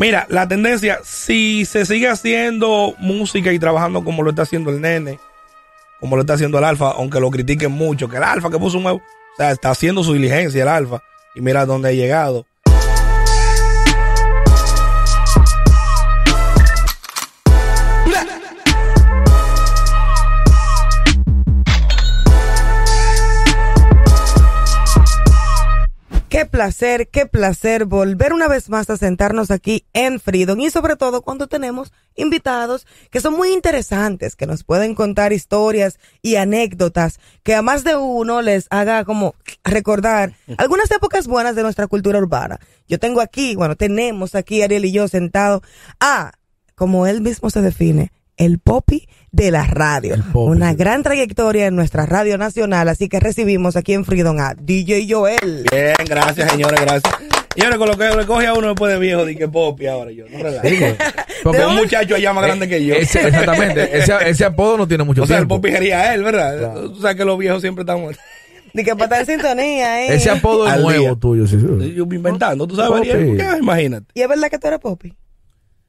Mira, la tendencia, si se sigue haciendo música y trabajando como lo está haciendo el nene, como lo está haciendo el alfa, aunque lo critiquen mucho, que el alfa que puso un nuevo, o sea, está haciendo su diligencia el alfa y mira dónde ha llegado. Placer, qué placer volver una vez más a sentarnos aquí en Freedom y sobre todo cuando tenemos invitados que son muy interesantes, que nos pueden contar historias y anécdotas que a más de uno les haga como recordar algunas épocas buenas de nuestra cultura urbana. Yo tengo aquí, bueno, tenemos aquí Ariel y yo sentados a, como él mismo se define, el popi de la radio. Una gran trayectoria en nuestra radio nacional, así que recibimos aquí en Freedom a DJ Joel. Bien, gracias, señores, gracias. Señores, con lo que le coge a uno después de viejo, di que popi ahora yo, no relajo. Porque un muchacho allá más grande que yo. Ese- exactamente, ese, ese apodo no tiene mucho o sea, el tiempo. popi sería él, ¿verdad? Tú sabes que los viejos siempre están muertos. De que para estar en sintonía, ¿eh? Ese apodo es nuevo día. tuyo, sí, sí. Yo me inventando, tú sabes? ¿Qué? imagínate. ¿Y es verdad que tú eres popi?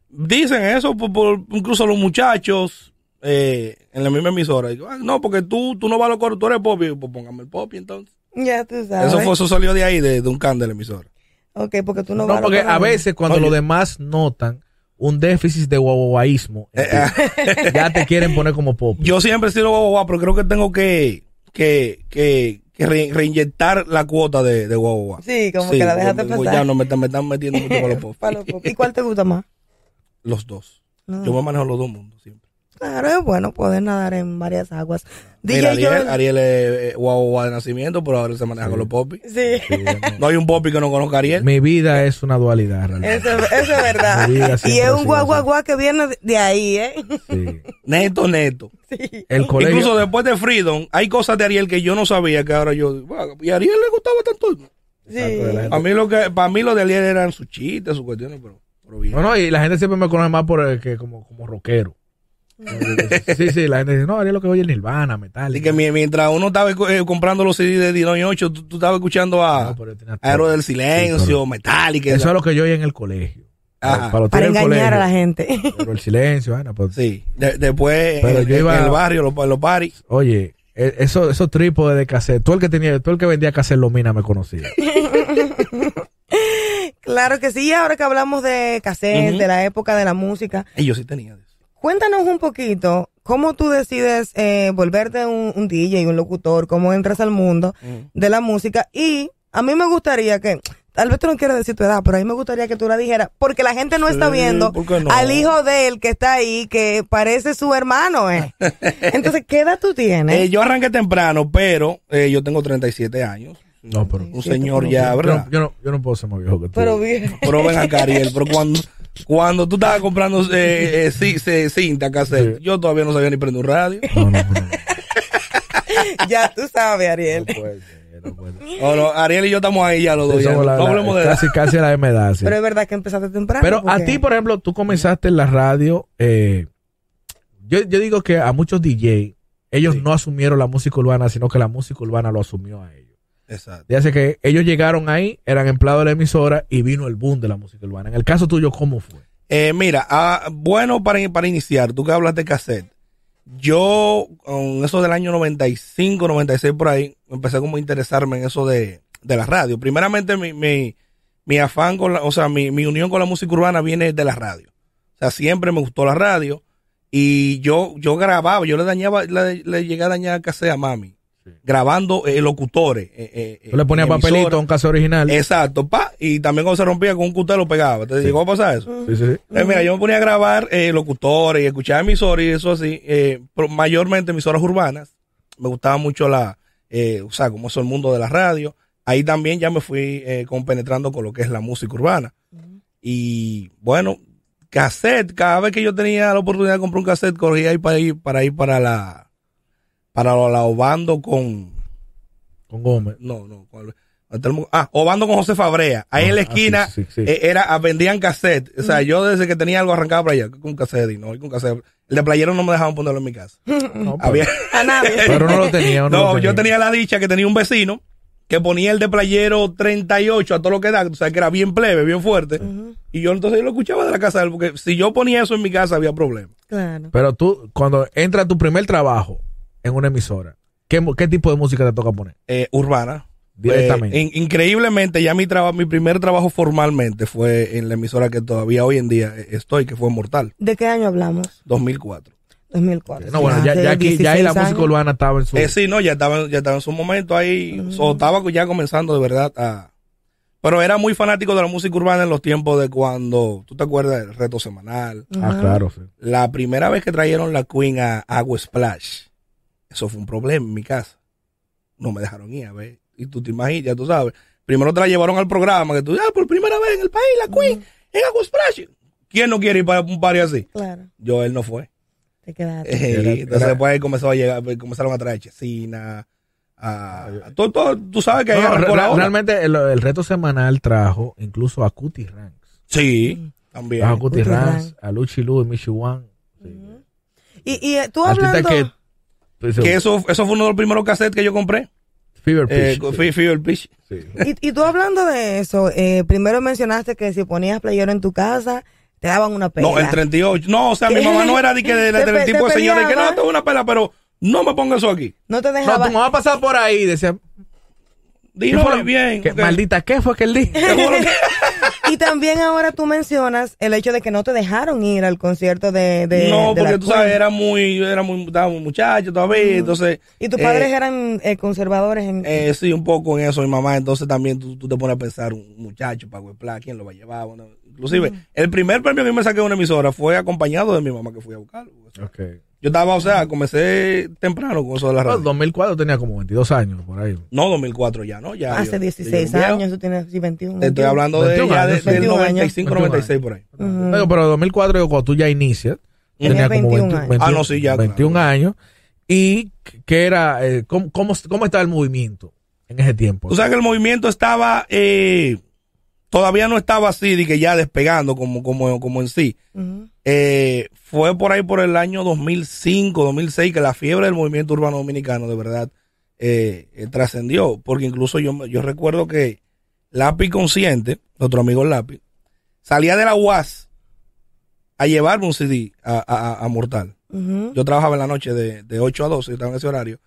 Dicen eso, por, por- incluso los muchachos eh, en la misma emisora. Digo, "Ah, no, porque tú, tú no vas a los coros, tú eres popi. Pues póngame el popi entonces. Ya tú sabes. Eso fue, eso salió de ahí, de, de un can de la emisora. Ok, porque tú no, No, vas porque los a veces cuando Oye. los demás notan un déficit de guaguaísmo, ya te quieren poner como pop. Yo siempre he sido guagua, pero creo que tengo que, que, que, que re- reinyectar la cuota de, de. Sí, como que la dejaste porque pasar. Ya no me, están- me están metiendo mucho con los pop. Pa' los pop. ¿Y cuál te gusta más? Los dos. No. Yo me manejo los dos mundos siempre. Claro, es bueno poder nadar en varias aguas. Mira, DJ Ariel, Joel. Ariel es eh, guagua de nacimiento, pero ahora se maneja con los popis. Sí, No hay un popi que no conozca a Ariel. Mi vida es una dualidad, realmente. eso, eso es verdad. Mi vida Y es ha un sido guaguaguá que viene de- de ahí, ¿eh? Sí. Neto, neto. El colegio. Incluso después de Freedom, hay cosas de Ariel que yo no sabía que ahora yo. "Wow, Y a Ariel le gustaba tanto. Sí. Para mí lo que, para mí lo de Ariel eran sus chistes, sus cuestiones, pero, pero bien. No, no, y la gente siempre me conoce más por el que como, como rockero. Sí, sí, la gente dice, no, Ariel lo que oye es Nirvana, metal. Así que mi- mientras uno estaba eh, comprando los CD de Dino 8, tú, tú estabas escuchando a No, Aero del Silencio, Sí, Metallica. Eso es lo que yo oía en el colegio. Ajá. Para engañar a la gente. Pero el silencio, bueno, pues, Sí. De- después Pero en, yo en iba- el barrio, los, los paris. Oye, e- eso, esos trípodes de cassette, todo el que tenía, todo el que vendía cassette Lomina me conocía. Claro que sí, ahora que hablamos de cassette, de la época de la música, Y yo sí tenía eso. Cuéntanos un poquito cómo tú decides eh, volverte un, un DJ, un locutor, cómo entras al mundo de la música y a mí me gustaría que, tal vez tú no quieres decir tu edad, pero a mí me gustaría que tú la dijeras, porque la gente no está viendo al hijo de él que está ahí, que parece su hermano. ¿eh? Entonces, ¿qué edad tú tienes? Eh, yo arranqué temprano, pero eh, yo tengo 37 años. No, pero. Un señor ya, Yo ¿verdad? no, yo, no, yo no puedo ser más viejo que tú. pero bien. Pero ven acá, Ariel, pero cuando, cuando tú estabas comprando eh, eh, ci- ci- cinta cassette, Sí. yo todavía no sabía ni prender un radio. No, no, no, ya tú sabes, Ariel. No puede ser, no puede ser. O no, Ariel y yo estamos ahí ya los dos. Sí, ya, somos la- no la- hablemos de edad. casi, casi a la misma edad, sí. Pero es verdad que empezaste temprano. Pero a porque- ti, por ejemplo, tú comenzaste en la radio. eh, yo, yo digo que a muchos DJ, ellos Sí. no asumieron la música urbana, sino que la música urbana lo asumió a ellos. Exacto. Que ellos llegaron ahí, eran empleados de la emisora y vino el boom de la música urbana. En el caso tuyo, ¿cómo fue? Eh, mira, ah, bueno, para, para iniciar, tú que hablas de cassette, yo con eso del año 95, 96 por ahí, empecé como a interesarme en eso de, de la radio. Primeramente, mi, mi, mi afán con la, o sea, mi, mi unión con la música urbana viene de la radio. O sea, siempre me gustó la radio y yo, yo grababa, yo le dañaba, le, le llegué a dañar cassette a mami, grabando eh, locutores. eh, eh, Tú le ponías papelito emisora. a un caso original. Exacto, pa, y también cuando se rompía con un cutero lo pegaba. ¿Te llegó a pasar eso? Sí, sí, sí. Eh, mira, yo me ponía a grabar eh, locutores y escuchar emisoras y eso así, eh, pero mayormente emisoras urbanas. Me gustaba mucho la, eh, o sea, como es el mundo de la radio. Ahí también ya me fui eh, compenetrando con lo que es la música urbana. Y bueno, cassette, cada vez que yo tenía la oportunidad de comprar un cassette, corría ahí para ir para, ir para la, para la Obando con, Con Gómez. no, no, con- ah, Obando con José Fabrea. Ahí en la Ah, esquina sí, sí, sí. eh, era, ah, vendían cassette. O sea, yo desde que tenía algo arrancado para allá, con cassette y no, y con cassette. El de playero no me dejaban ponerlo en mi casa. No, pero, Había- A nadie. pero no lo tenía. No, no, lo yo tenía la dicha que tenía un vecino que ponía el de playero 38 a todo lo que da, o sea, que era bien plebe, bien fuerte. Y yo entonces yo lo escuchaba de la casa de él, porque si yo ponía eso en mi casa había problemas. Claro. Pero tú, cuando entra tu primer trabajo en una emisora, ¿qué, tipo de música te toca poner? Eh, urbana. Directamente. Eh, in- increíblemente, ya mi trabajo, mi primer trabajo formalmente fue en la emisora que todavía hoy en día eh, estoy, que fue Mortal, ¿De qué año hablamos? 2004. 2004. No, bueno, ya, aquí, ya ahí la 16 música urbana estaba en su... Eh, sí, no, ya estaba, ya estaba en su momento ahí, o estaba ya comenzando de verdad a... Pero era muy fanático de la música urbana en los tiempos de cuando, ¿tú te acuerdas del reto semanal? Ah, claro, sí. La primera vez que trajeron la Queen a Agua Splash, eso fue un problema en mi casa. No me dejaron ir a ver. Y tú te imaginas, ya tú sabes. Primero te la llevaron al programa, que tú, ah, por primera vez en el país, la Queen, en Agua Splash. ¿Quién no quiere ir para un party así? Claro, Yo, él no fue. te quedaste. Eh, Era- entonces era- después ahí comenzó a llegar, comenzaron a traer chesina, a, a todo, todo, tú sabes que No, ahí no, arrancó la re- ola. realmente el, el reto semanal trajo incluso a Cutie Ranks. Sí, también. Trajo a Cutie Cutie Ranks, Ranks. a Luchi Lu y Michi Wan. Y, y eh, tú hablando... que... Que eso, eso fue uno de los primeros cassettes que yo compré. Fever Eh, Pitch. Fe- Fever Pitch. sí. Y, y tú hablando de eso, eh, primero mencionaste que si ponías playero en tu casa, te daban una pela. No, el 38. No, o sea, mi mamá no era de que de, de- Te del tipo de señora que no, es una pela, pero no me ponga eso aquí. No te No, dejaba... tu mamá pasaba por ahí y decía... ¿qué Dilo lo- bien. qué- ok. Maldita, ¿qué fue que él dijo? Y también ahora tú mencionas el hecho de que no te dejaron ir al concierto de... de no, de la porque tú sabes, era muy, era muy, estaba muy muchacho todavía, entonces. Y tus eh, padres eran eh, conservadores en... Eh, sí, un poco en eso, mi mamá. Entonces también tú, tú te pones a pensar, un muchacho para Huepla, ¿quién lo va a llevar? Bueno, inclusive, el primer premio que me saqué de una emisora fue acompañado de mi mamá que fui a buscarlo. Ok. Yo estaba, o sea, comencé temprano con eso de la No, radio. 2004 tenía como 22 años por ahí. No, 2004 ya, ¿no? Ya, Hace yo- 16 yo años, tú tienes sí, 21. Te estoy 21. hablando de 21 ya de- del 21 años. 95, 96 por ahí. Digo, pero 2004 yo, cuando tú ya inicias, Tenía tenía como 21 20 años. Ah, no, sí, ya, 21 claro. años. Y que era, eh, ¿cómo, cómo, cómo estaba el movimiento en ese tiempo? Tú sabes que el movimiento estaba, eh, todavía no estaba así, de que ya despegando como, como, como en sí. Eh, fue por ahí por el año 2005, 2006 que la fiebre del movimiento urbano dominicano de verdad eh, eh, trascendió. Porque incluso yo, yo recuerdo que Lápiz Consciente, nuestro amigo Lápiz, salía de la UAS a llevarme un CD a, a- a Mortal. Yo trabajaba en la noche de, de 8 a 12, estaba en ese horario.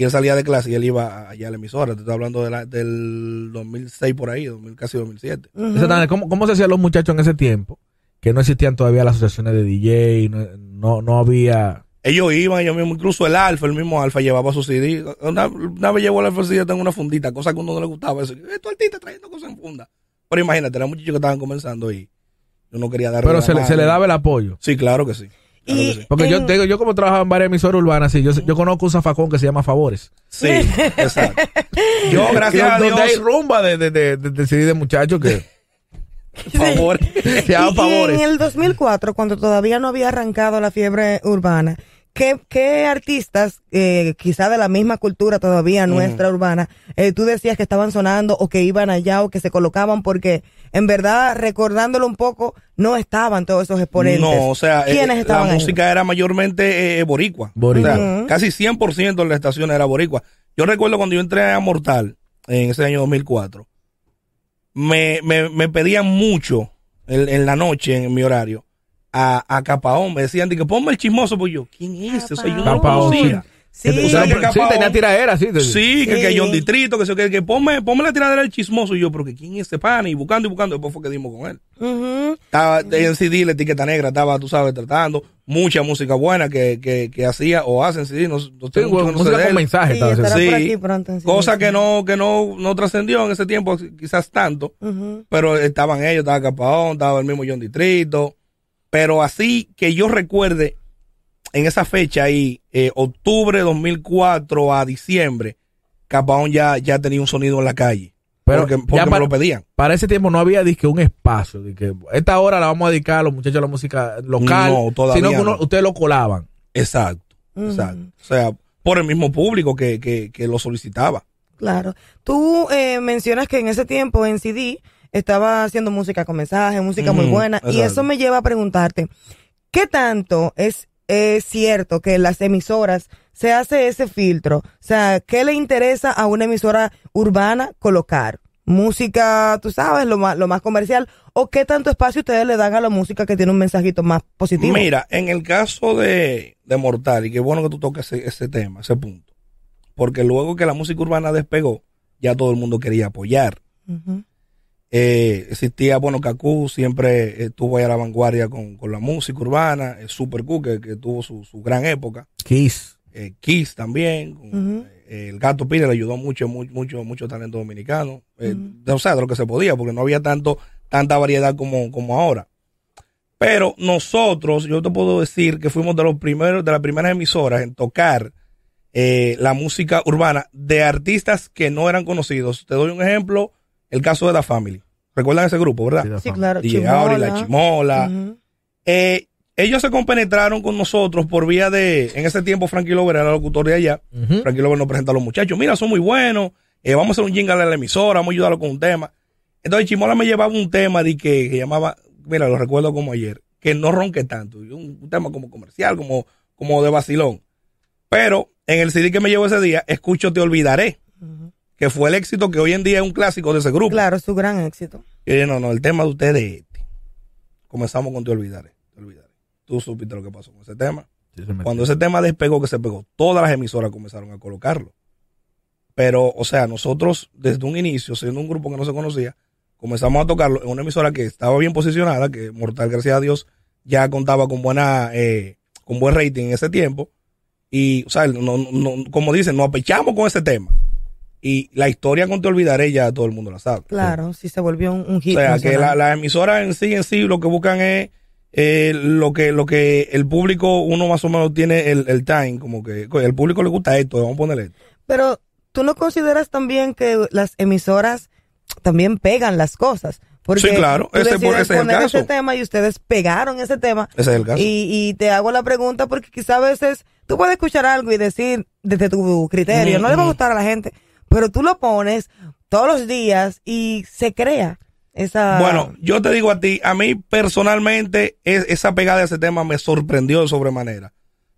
Y él salía de clase y él iba allá a la emisora. Te estoy hablando de la- del 2006 por ahí, 2000, casi 2007. Ujú. Exactamente, ¿Cómo, ¿Cómo se hacían los muchachos en ese tiempo? Que no existían todavía las asociaciones de DJ, no, no, no había... Ellos iban, ellos mismos, incluso el Alfa, el mismo Alfa llevaba su CD. Una, una vez llevó el Alfa CD en una fundita, cosa que a uno no le gustaba. Eso, esto artista trayendo cosas en funda. Pero imagínate, eran muchachos que estaban comenzando y yo no quería dar Pero se le, se le daba el apoyo. Sí, claro que sí. Claro Y- sí. Porque yo En- te digo, yo como trabajaba en varias emisoras urbanas, sí, yo, yo conozco un zafacón que se llama Favores. Sí, exacto. Yo, gracias a Donde hay Dios, rumba de, de, de, de, de de muchachos que por favor. se Y- y Favores. en el 2004, cuando todavía no había arrancado la fiebre urbana, ¿qué, qué artistas, eh, quizá de la misma cultura todavía nuestra urbana, eh, tú decías que estaban sonando o que iban allá o que se colocaban? Porque en verdad, recordándolo un poco, no estaban todos esos exponentes. No, o sea, eh, ¿quiénes la ahí? música era mayormente eh, boricua. Boricua. O sea, Ujú. Casi 100% de la estación era boricua. Yo recuerdo cuando yo entré a Mortal, en ese año 2004, me, me, me pedían mucho en, en la noche, en mi horario, a, a Capaón. Me decían, de que ponme el chismoso, pues yo, ¿quién es ese? O sea, yo no lo Capaón, conocía. Sí, O sea, ¿Sabes que sí, tenía sí. Sí, que, Sí. que John Distrito, que, que, que ponme, ponme la tiradera del chismoso. Y yo, pero que quién es ese pana? Y buscando y buscando, después fue que dimos con él. Ujú. Estaba en CD, la etiqueta negra, estaba, tú sabes, tratando. Mucha música buena que, que, que hacía o hacen CD. No, no Sí, tengo mucho que no sé música con él. mensaje. Sí, Cosa que no, que no, no trascendió en ese tiempo, quizás tanto. Ujú. Pero estaban ellos, estaba Capaón, estaba el mismo John Distrito. Pero así que yo recuerde, en esa fecha ahí, eh, octubre de 2004 a diciembre, Capaón ya, ya tenía un sonido en la calle. Pero porque ya porque me para- lo pedían. Para ese tiempo no había disque un espacio. De que esta hora la vamos a dedicar a los muchachos de la música local. No, todavía sino que uno- no. ustedes lo colaban. Exacto, exacto. O sea, por el mismo público que, que, que lo solicitaba. Claro. Tú eh, mencionas que en ese tiempo en CD estaba haciendo música con mensaje, música muy buena, y eso me lleva a preguntarte, ¿qué tanto es, es cierto que las emisoras se hace ese filtro? O sea, ¿qué le interesa a una emisora urbana colocar? música, tú sabes, lo más, lo más comercial, o qué tanto espacio ustedes le dan a la música que tiene un mensajito más positivo. Mira, en el caso de, de Mortal, y qué bueno que tú toques ese, ese tema, ese punto, porque luego que la música urbana despegó, ya todo el mundo quería apoyar. Eh, existía, bueno, Kaku siempre estuvo ahí a la vanguardia con, con la música urbana, eh, Super Q, que, que tuvo su, su gran época, Kiss. eh, Kiss también, eh, el Gato Pires le ayudó mucho, mucho, mucho, mucho talento dominicano, eh, de, o sea, de lo que se podía, porque no había tanto, tanta variedad como, como ahora. Pero nosotros, yo te puedo decir que fuimos de los primeros, de las primeras emisoras en tocar eh, la música urbana de artistas que no eran conocidos. Te doy un ejemplo, el caso de The Family. ¿Recuerdan ese grupo, verdad? Sí, claro. DJ Auri, La Chimola. Eh, ellos se compenetraron con nosotros por vía de, en ese tiempo Frankie Lover era locutor de allá. Frankie Lover nos presenta a los muchachos, mira, son muy buenos, eh, vamos a hacer un jingle a la emisora, vamos a ayudarlo con un tema. Entonces Chimola me llevaba un tema de que, que llamaba, mira, lo recuerdo como ayer, que no ronque tanto, un, un tema como comercial, como, como de vacilón. Pero en el CD que me llevó ese día, escucho Te Olvidaré. Que fue el éxito que hoy en día es un clásico de ese grupo. Claro, es su gran éxito. Y no, no, el tema de ustedes es este. Comenzamos con Te Olvidaré, Te Olvidaré. Tú supiste lo que pasó con ese tema. Sí, se metió. Cuando ese tema despegó, que se pegó, todas las emisoras comenzaron a colocarlo. Pero, o sea, nosotros desde un inicio, siendo un grupo que no se conocía, comenzamos a tocarlo en una emisora que estaba bien posicionada, que Mortal, gracias a Dios, ya contaba con buena, eh, con buen rating en ese tiempo. Y, o sea, no, no- como dicen, nos apechamos con ese tema. Y la historia con Te Olvidaré ya todo el mundo la sabe. Claro, sí se volvió un, un hit. O sea, que nacional. la, la emisora en sí, en sí, lo que buscan es eh, lo que lo que el público, uno más o menos tiene el, el time, como que el público le gusta esto, vamos a ponerle esto. Pero tú no consideras también que las emisoras también pegan las cosas. Porque Sí, claro, ese- ese es el caso. ese tema y ustedes pegaron ese tema. Ese es el caso. Y, y te hago la pregunta porque quizá a veces tú puedes escuchar algo y decir desde tu criterio, no le va a gustar a la gente, pero tú lo pones todos los días y se crea esa... Bueno, yo te digo a ti, a mí personalmente es- esa pegada de ese tema me sorprendió de sobremanera.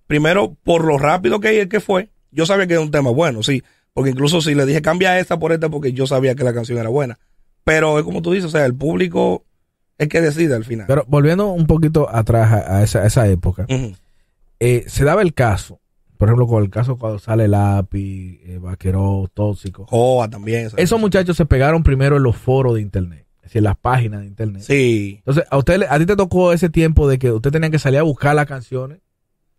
Primero, por lo rápido que, que fue, yo sabía que era un tema bueno, sí, porque incluso si le dije cambia esta por esta porque yo sabía que la canción era buena. Pero es como tú dices, o sea, el público es que decide al final. Pero volviendo un poquito atrás a, esa, a esa época, eh, se daba el caso, por ejemplo, con el caso cuando sale Lápiz, eh, Vaquero, Tóxico. Joa también. ¿sabes? Esos muchachos se pegaron primero en los foros de internet, es decir, en las páginas de internet. Sí. Entonces, a usted, a ti te tocó ese tiempo de que usted tenía que salir a buscar las canciones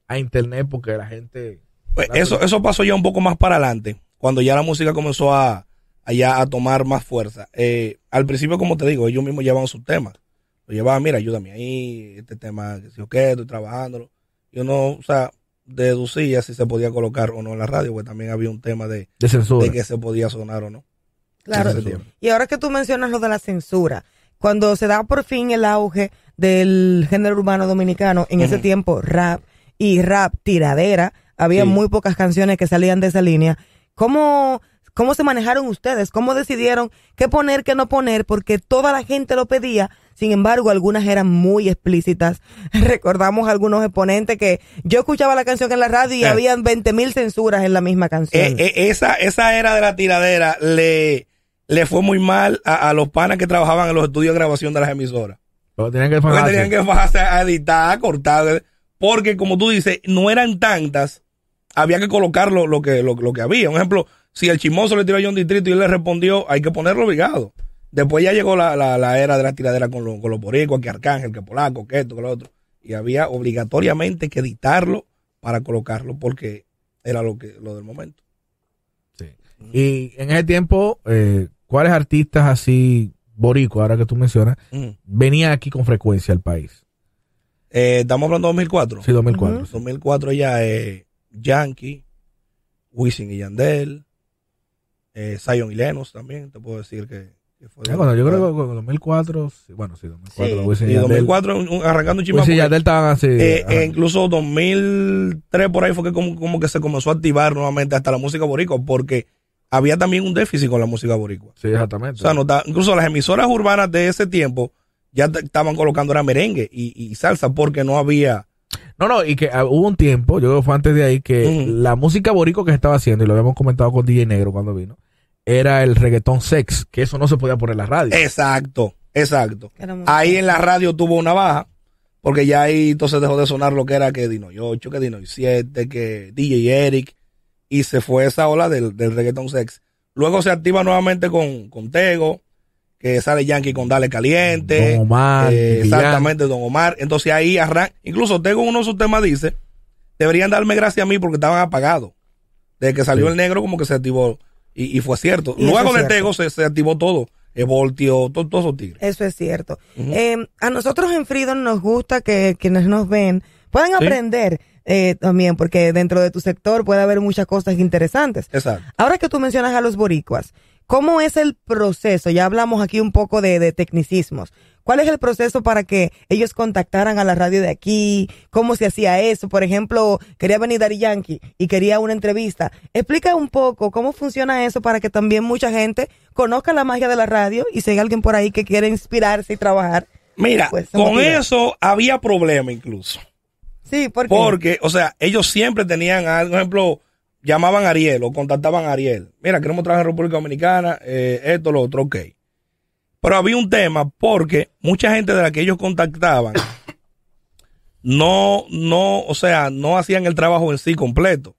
a internet porque la gente... Pues eso, eso pasó ya un poco más para adelante, cuando ya la música comenzó a, a ya a tomar más fuerza. Eh, al principio, como te digo, ellos mismos llevaban sus temas. Lo llevaban, mira, ayúdame ahí, este tema, que si o qué, estoy trabajándolo. Yo no, o sea, deducía si se podía colocar o no en la radio, porque también había un tema de, De censura. de que se podía sonar o no. Claro. Y ahora que tú mencionas lo de la censura, cuando se da por fin el auge del género urbano dominicano, en ese tiempo rap y rap tiradera, había Sí. muy pocas canciones que salían de esa línea. ¿Cómo, ¿Cómo se manejaron ustedes? ¿Cómo decidieron qué poner, qué no poner? Porque toda la gente lo pedía, sin embargo, algunas eran muy explícitas. Recordamos algunos exponentes que yo escuchaba la canción en la radio y Eh. habían 20 mil censuras en la misma canción. Eh, eh, esa, esa era de la tiradera le, le fue muy mal a, a los panas que trabajaban en los estudios de grabación de las emisoras. Pero tenían que Porque fajarse. tenían que bajarse a editar, a cortar. Porque, como tú dices, no eran tantas. Había que colocar lo, lo que, lo, lo que había. Un ejemplo, si el chismoso le tiró a John Distrito y él le respondió, hay que ponerlo obligado. Después ya llegó la, la, la era de la tiradera con, los con los boricuas, que Arcángel, que Polaco, que esto, que lo otro. Y había obligatoriamente que editarlo para colocarlo porque era lo, que, lo del momento. Sí. Y en ese tiempo, eh, ¿cuáles artistas así, boricua, ahora que tú mencionas, Ujú. venían aquí con frecuencia al país? Eh, Estamos hablando de 2004. Sí, 2004. Ujú. 2004 ya es Yankee, Wisin y Yandel, eh, Zion y Lennox también, te puedo decir que. Ya, cuando yo creo que con 2004, sí, bueno, sí, 2004, Sí. y Sí, Yandel. 2004, un- un- arrancando un estaban así. Eh, eh, incluso 2003 por ahí fue que como, como que se comenzó a activar nuevamente hasta la música boricua, porque había también un déficit con la música boricua. sí, exactamente. O sea, no incluso las emisoras urbanas de ese tiempo ya estaban colocando era merengue y, y salsa porque no había No, no, y que ah, hubo un tiempo, yo creo que fue antes de ahí, que la música boricua que se estaba haciendo, y lo habíamos comentado con DJ Negro cuando vino, era el reggaetón sex, que eso no se podía poner en la radio. Exacto, exacto. Ahí en la radio tuvo una baja, porque ya ahí entonces dejó de sonar lo que era que Dino 8, que Dino 7, que DJ Eric, y se fue esa ola del, del reggaeton sex. Luego se activa nuevamente con, con Tego, que sale Yankee con Dale Caliente. Don Omar, eh, exactamente, Don Omar. Entonces ahí arranca. Incluso Tego uno de sus temas dice, deberían darme gracias a mí porque estaban apagados. Desde que salió Sí. el negro como que se activó. Y, y fue cierto. Y Luego de. Tego se, se activó todo. Voltio, todo- todos esos tigres. Eso es cierto. Eh, a nosotros en Freedom nos gusta que quienes nos ven puedan Sí. aprender eh, también, porque dentro de tu sector puede haber muchas cosas interesantes. Exacto. Ahora que tú mencionas a los boricuas, ¿cómo es el proceso? Ya hablamos aquí un poco de, de tecnicismos. ¿Cuál es el proceso para que ellos contactaran a la radio de aquí? ¿Cómo se hacía eso? Por ejemplo, quería venir Dari Yankee y quería una entrevista. Explica un poco cómo funciona eso para que también mucha gente conozca la magia de la radio y si hay alguien por ahí que quiere inspirarse y trabajar. Mira, Pues, con motiva. eso había problema incluso. Sí, porque Porque, o sea, ellos siempre tenían, algo, por ejemplo, llamaban a Ariel o contactaban a Ariel. Mira, queremos trabajar en República Dominicana, eh, esto, lo otro, ok. Pero había un tema porque mucha gente de la que ellos contactaban no, no, o sea, no hacían el trabajo en sí completo.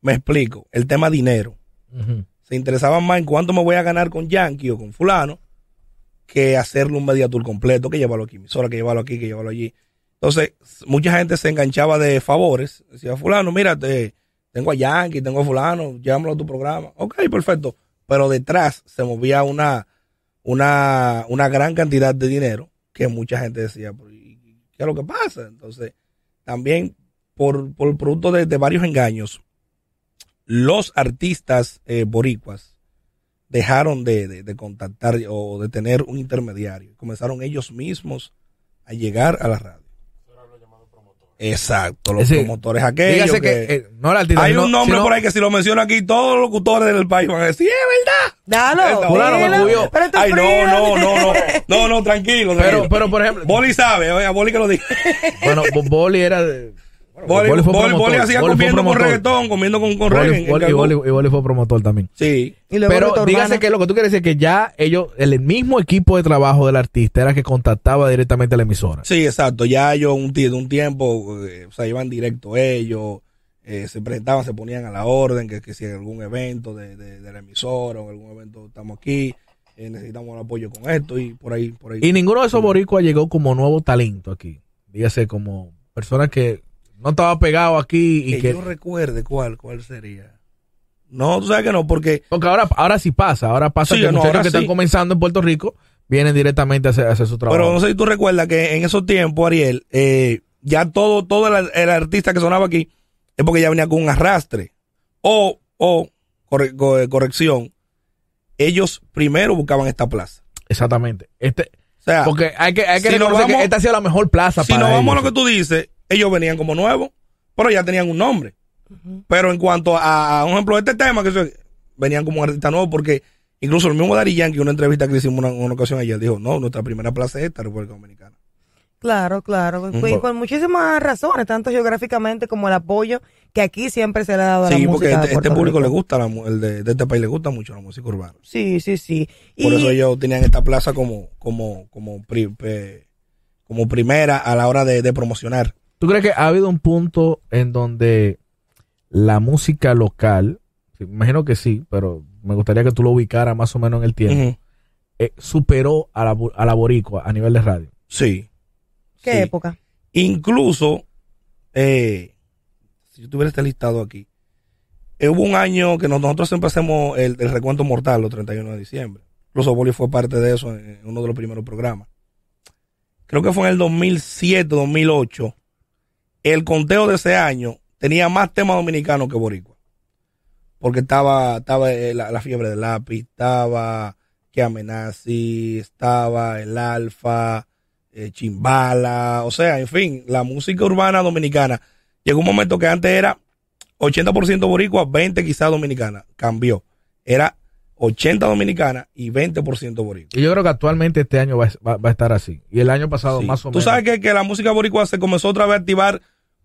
Me explico. El tema dinero. Se interesaban más en cuánto me voy a ganar con Yankee o con fulano que hacerle un media tour completo, que llevarlo aquí, emisora, que llevarlo aquí, que llevarlo allí. Entonces, mucha gente se enganchaba de favores. Decía, fulano, mira, te- tengo a Yankee, tengo a fulano, llámalo a tu programa. Ok, perfecto. Pero detrás se movía una, una, una gran cantidad de dinero que mucha gente decía, "Pero, ¿y ¿qué es lo que pasa? Entonces, también por, por producto de, de varios engaños, los artistas eh, boricuas dejaron de, de- de contactar o de tener un intermediario. Comenzaron ellos mismos a llegar a la radio. Exacto, los Ese- promotores aquellos. Dígase que- que, eh, no el artista, hay sino- un nombre sino- por ahí que si lo menciono aquí, todos los locutores del país van a decir, es verdad. Dalo, Fulano me esto Ay, no, frío. no, no, no, no, no, tranquilo. Pero, tranquilo. pero, por ejemplo, Boli sabe, oiga, Boli que lo diga. bueno, Bo- Boli era de... bueno, Boli, fue Boli- promotor, Boli hacía Boli fue comiendo con promotor. reggaetón, comiendo con, con Boli- reggae. en Boli- y. Boli- y Boli fue promotor también. Sí. Y luego Pero dígase que lo que tú quieres decir es que ya ellos, el mismo equipo de trabajo del artista era que contactaba directamente a la emisora. Sí, exacto. Ya ellos un, un tiempo, eh, o sea, iban directo ellos, eh, se presentaban, se ponían a la orden, que, que si en algún evento de, de- de la emisora o en algún evento estamos aquí, eh, necesitamos el apoyo con esto y por ahí, por ahí. Y ninguno de esos boricuas llegó como nuevo talento aquí. Dígase como personas que no estaba pegado aquí y que que... yo recuerde cuál, cuál sería. No, tú sabes que no, porque Porque ahora, ahora sí pasa, ahora pasa Sí, que no, muchachos que sí. están comenzando en Puerto Rico vienen directamente a hacer, a hacer su trabajo. Pero no sé si tú recuerdas que en esos tiempos, Ariel, eh, ya todo, todo el, el artista que sonaba aquí es porque ya venía con un arrastre. O, o, corre- co- corrección, ellos primero buscaban esta plaza. Exactamente. Este, O sea, porque hay que, hay que si nos reconocer vamos- que esta ha sido la mejor plaza si para nos vamos a ellos. lo que tú dices, ellos venían como nuevos, pero ya tenían un nombre. Pero en cuanto a, a un ejemplo de este tema, que eso- venían como un artista nuevo, porque incluso el mismo Dari Yankee, en una entrevista que le hicimos una, una ocasión ayer, dijo, no, nuestra primera plaza es esta, República Dominicana. Claro, claro. Ujú. Y por muchísimas razones, tanto geográficamente como el apoyo que aquí siempre se le ha dado a la Sí, música porque de este, este público le gusta, la, el de, de este país le gusta mucho la música urbana. Sí, sí, sí. Por Y eso ellos tenían esta plaza como, como, como, pri- como primera a la hora de, de promocionar. ¿Tú crees que ha habido un punto en donde la música local, me imagino que sí, pero me gustaría que tú lo ubicaras más o menos en el tiempo, eh, superó a la, a la boricua a nivel de radio? Sí. ¿Qué sí. época? Incluso, eh, si yo tuviera este listado aquí, eh, hubo un año que nos- nosotros siempre hacemos el, el recuento mortal los 31 de diciembre. Incluso Boli fue parte de eso en, en uno de los primeros programas. Creo que fue en el 2007, 2008. El conteo de ese año tenía más temas dominicanos que boricua. Porque estaba, estaba eh, la, la fiebre del lápiz, estaba que amenazi, estaba el alfa, eh, chimbala, o sea, en fin, la música urbana dominicana. Llegó un momento que antes era 80% boricua, 20 quizás dominicana. Cambió. Era 80 dominicana y 20% boricua. Y yo creo que actualmente este año va, va- va a estar así. Y el año pasado Sí. más o Tú menos. sabes que, que la música boricua se comenzó otra vez a activar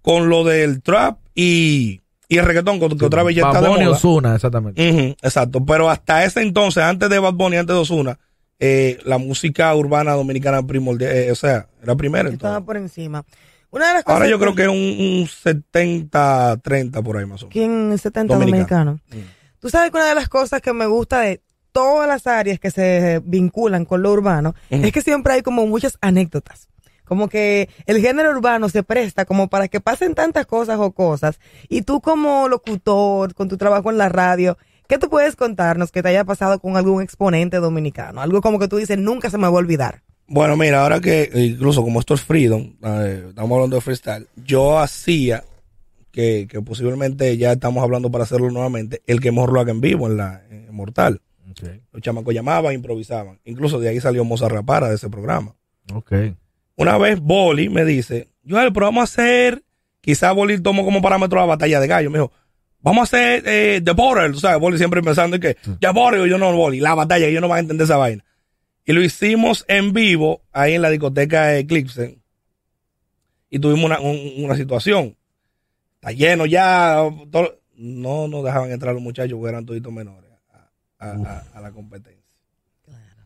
con lo del trap y, y el reggaetón, que, que otra vez ya está de Bad Bunny, moda. Ozuna, exactamente. Exacto, pero hasta ese entonces, antes de Bad Bunny, antes de Ozuna, eh, la música urbana dominicana primordial, eh, o sea, era primera. Estaba todo. por encima. Una de las cosas Ahora yo creo que es un, un 70-30 por ahí más o menos. ¿Quién 70 Dominicano. dominicano? Tú sabes que una de las cosas que me gusta de todas las áreas que se vinculan con lo urbano es que siempre hay como muchas anécdotas. Como que el género urbano se presta como para que pasen tantas cosas o cosas. Y tú como locutor, con tu trabajo en la radio, ¿qué tú puedes contarnos que te haya pasado con algún exponente dominicano? Algo como que tú dices, nunca se me va a olvidar. Bueno, mira, ahora que incluso como esto es Freedom, eh, estamos hablando de freestyle, yo hacía, que, que posiblemente ya estamos hablando para hacerlo nuevamente, el que mejor lo haga en vivo en la en Mortal. Los chamacos llamaban, improvisaban. Incluso de ahí salió Mozart Rapara de ese programa. ok. Una vez Boli me dice, Joel, pero vamos a hacer, quizás Boli tomó como parámetro la batalla de gallo. Me dijo, vamos a hacer eh, The Border. Tú sabes, Boli siempre pensando en que, ya Border, yo no Boli, la batalla, ellos no van a entender esa vaina. Y lo hicimos en vivo ahí en la discoteca Eclipse. Y tuvimos una, un- una situación. Está lleno ya. todo- no nos dejaban entrar los muchachos porque eran toditos menores a, a- a- a la competencia.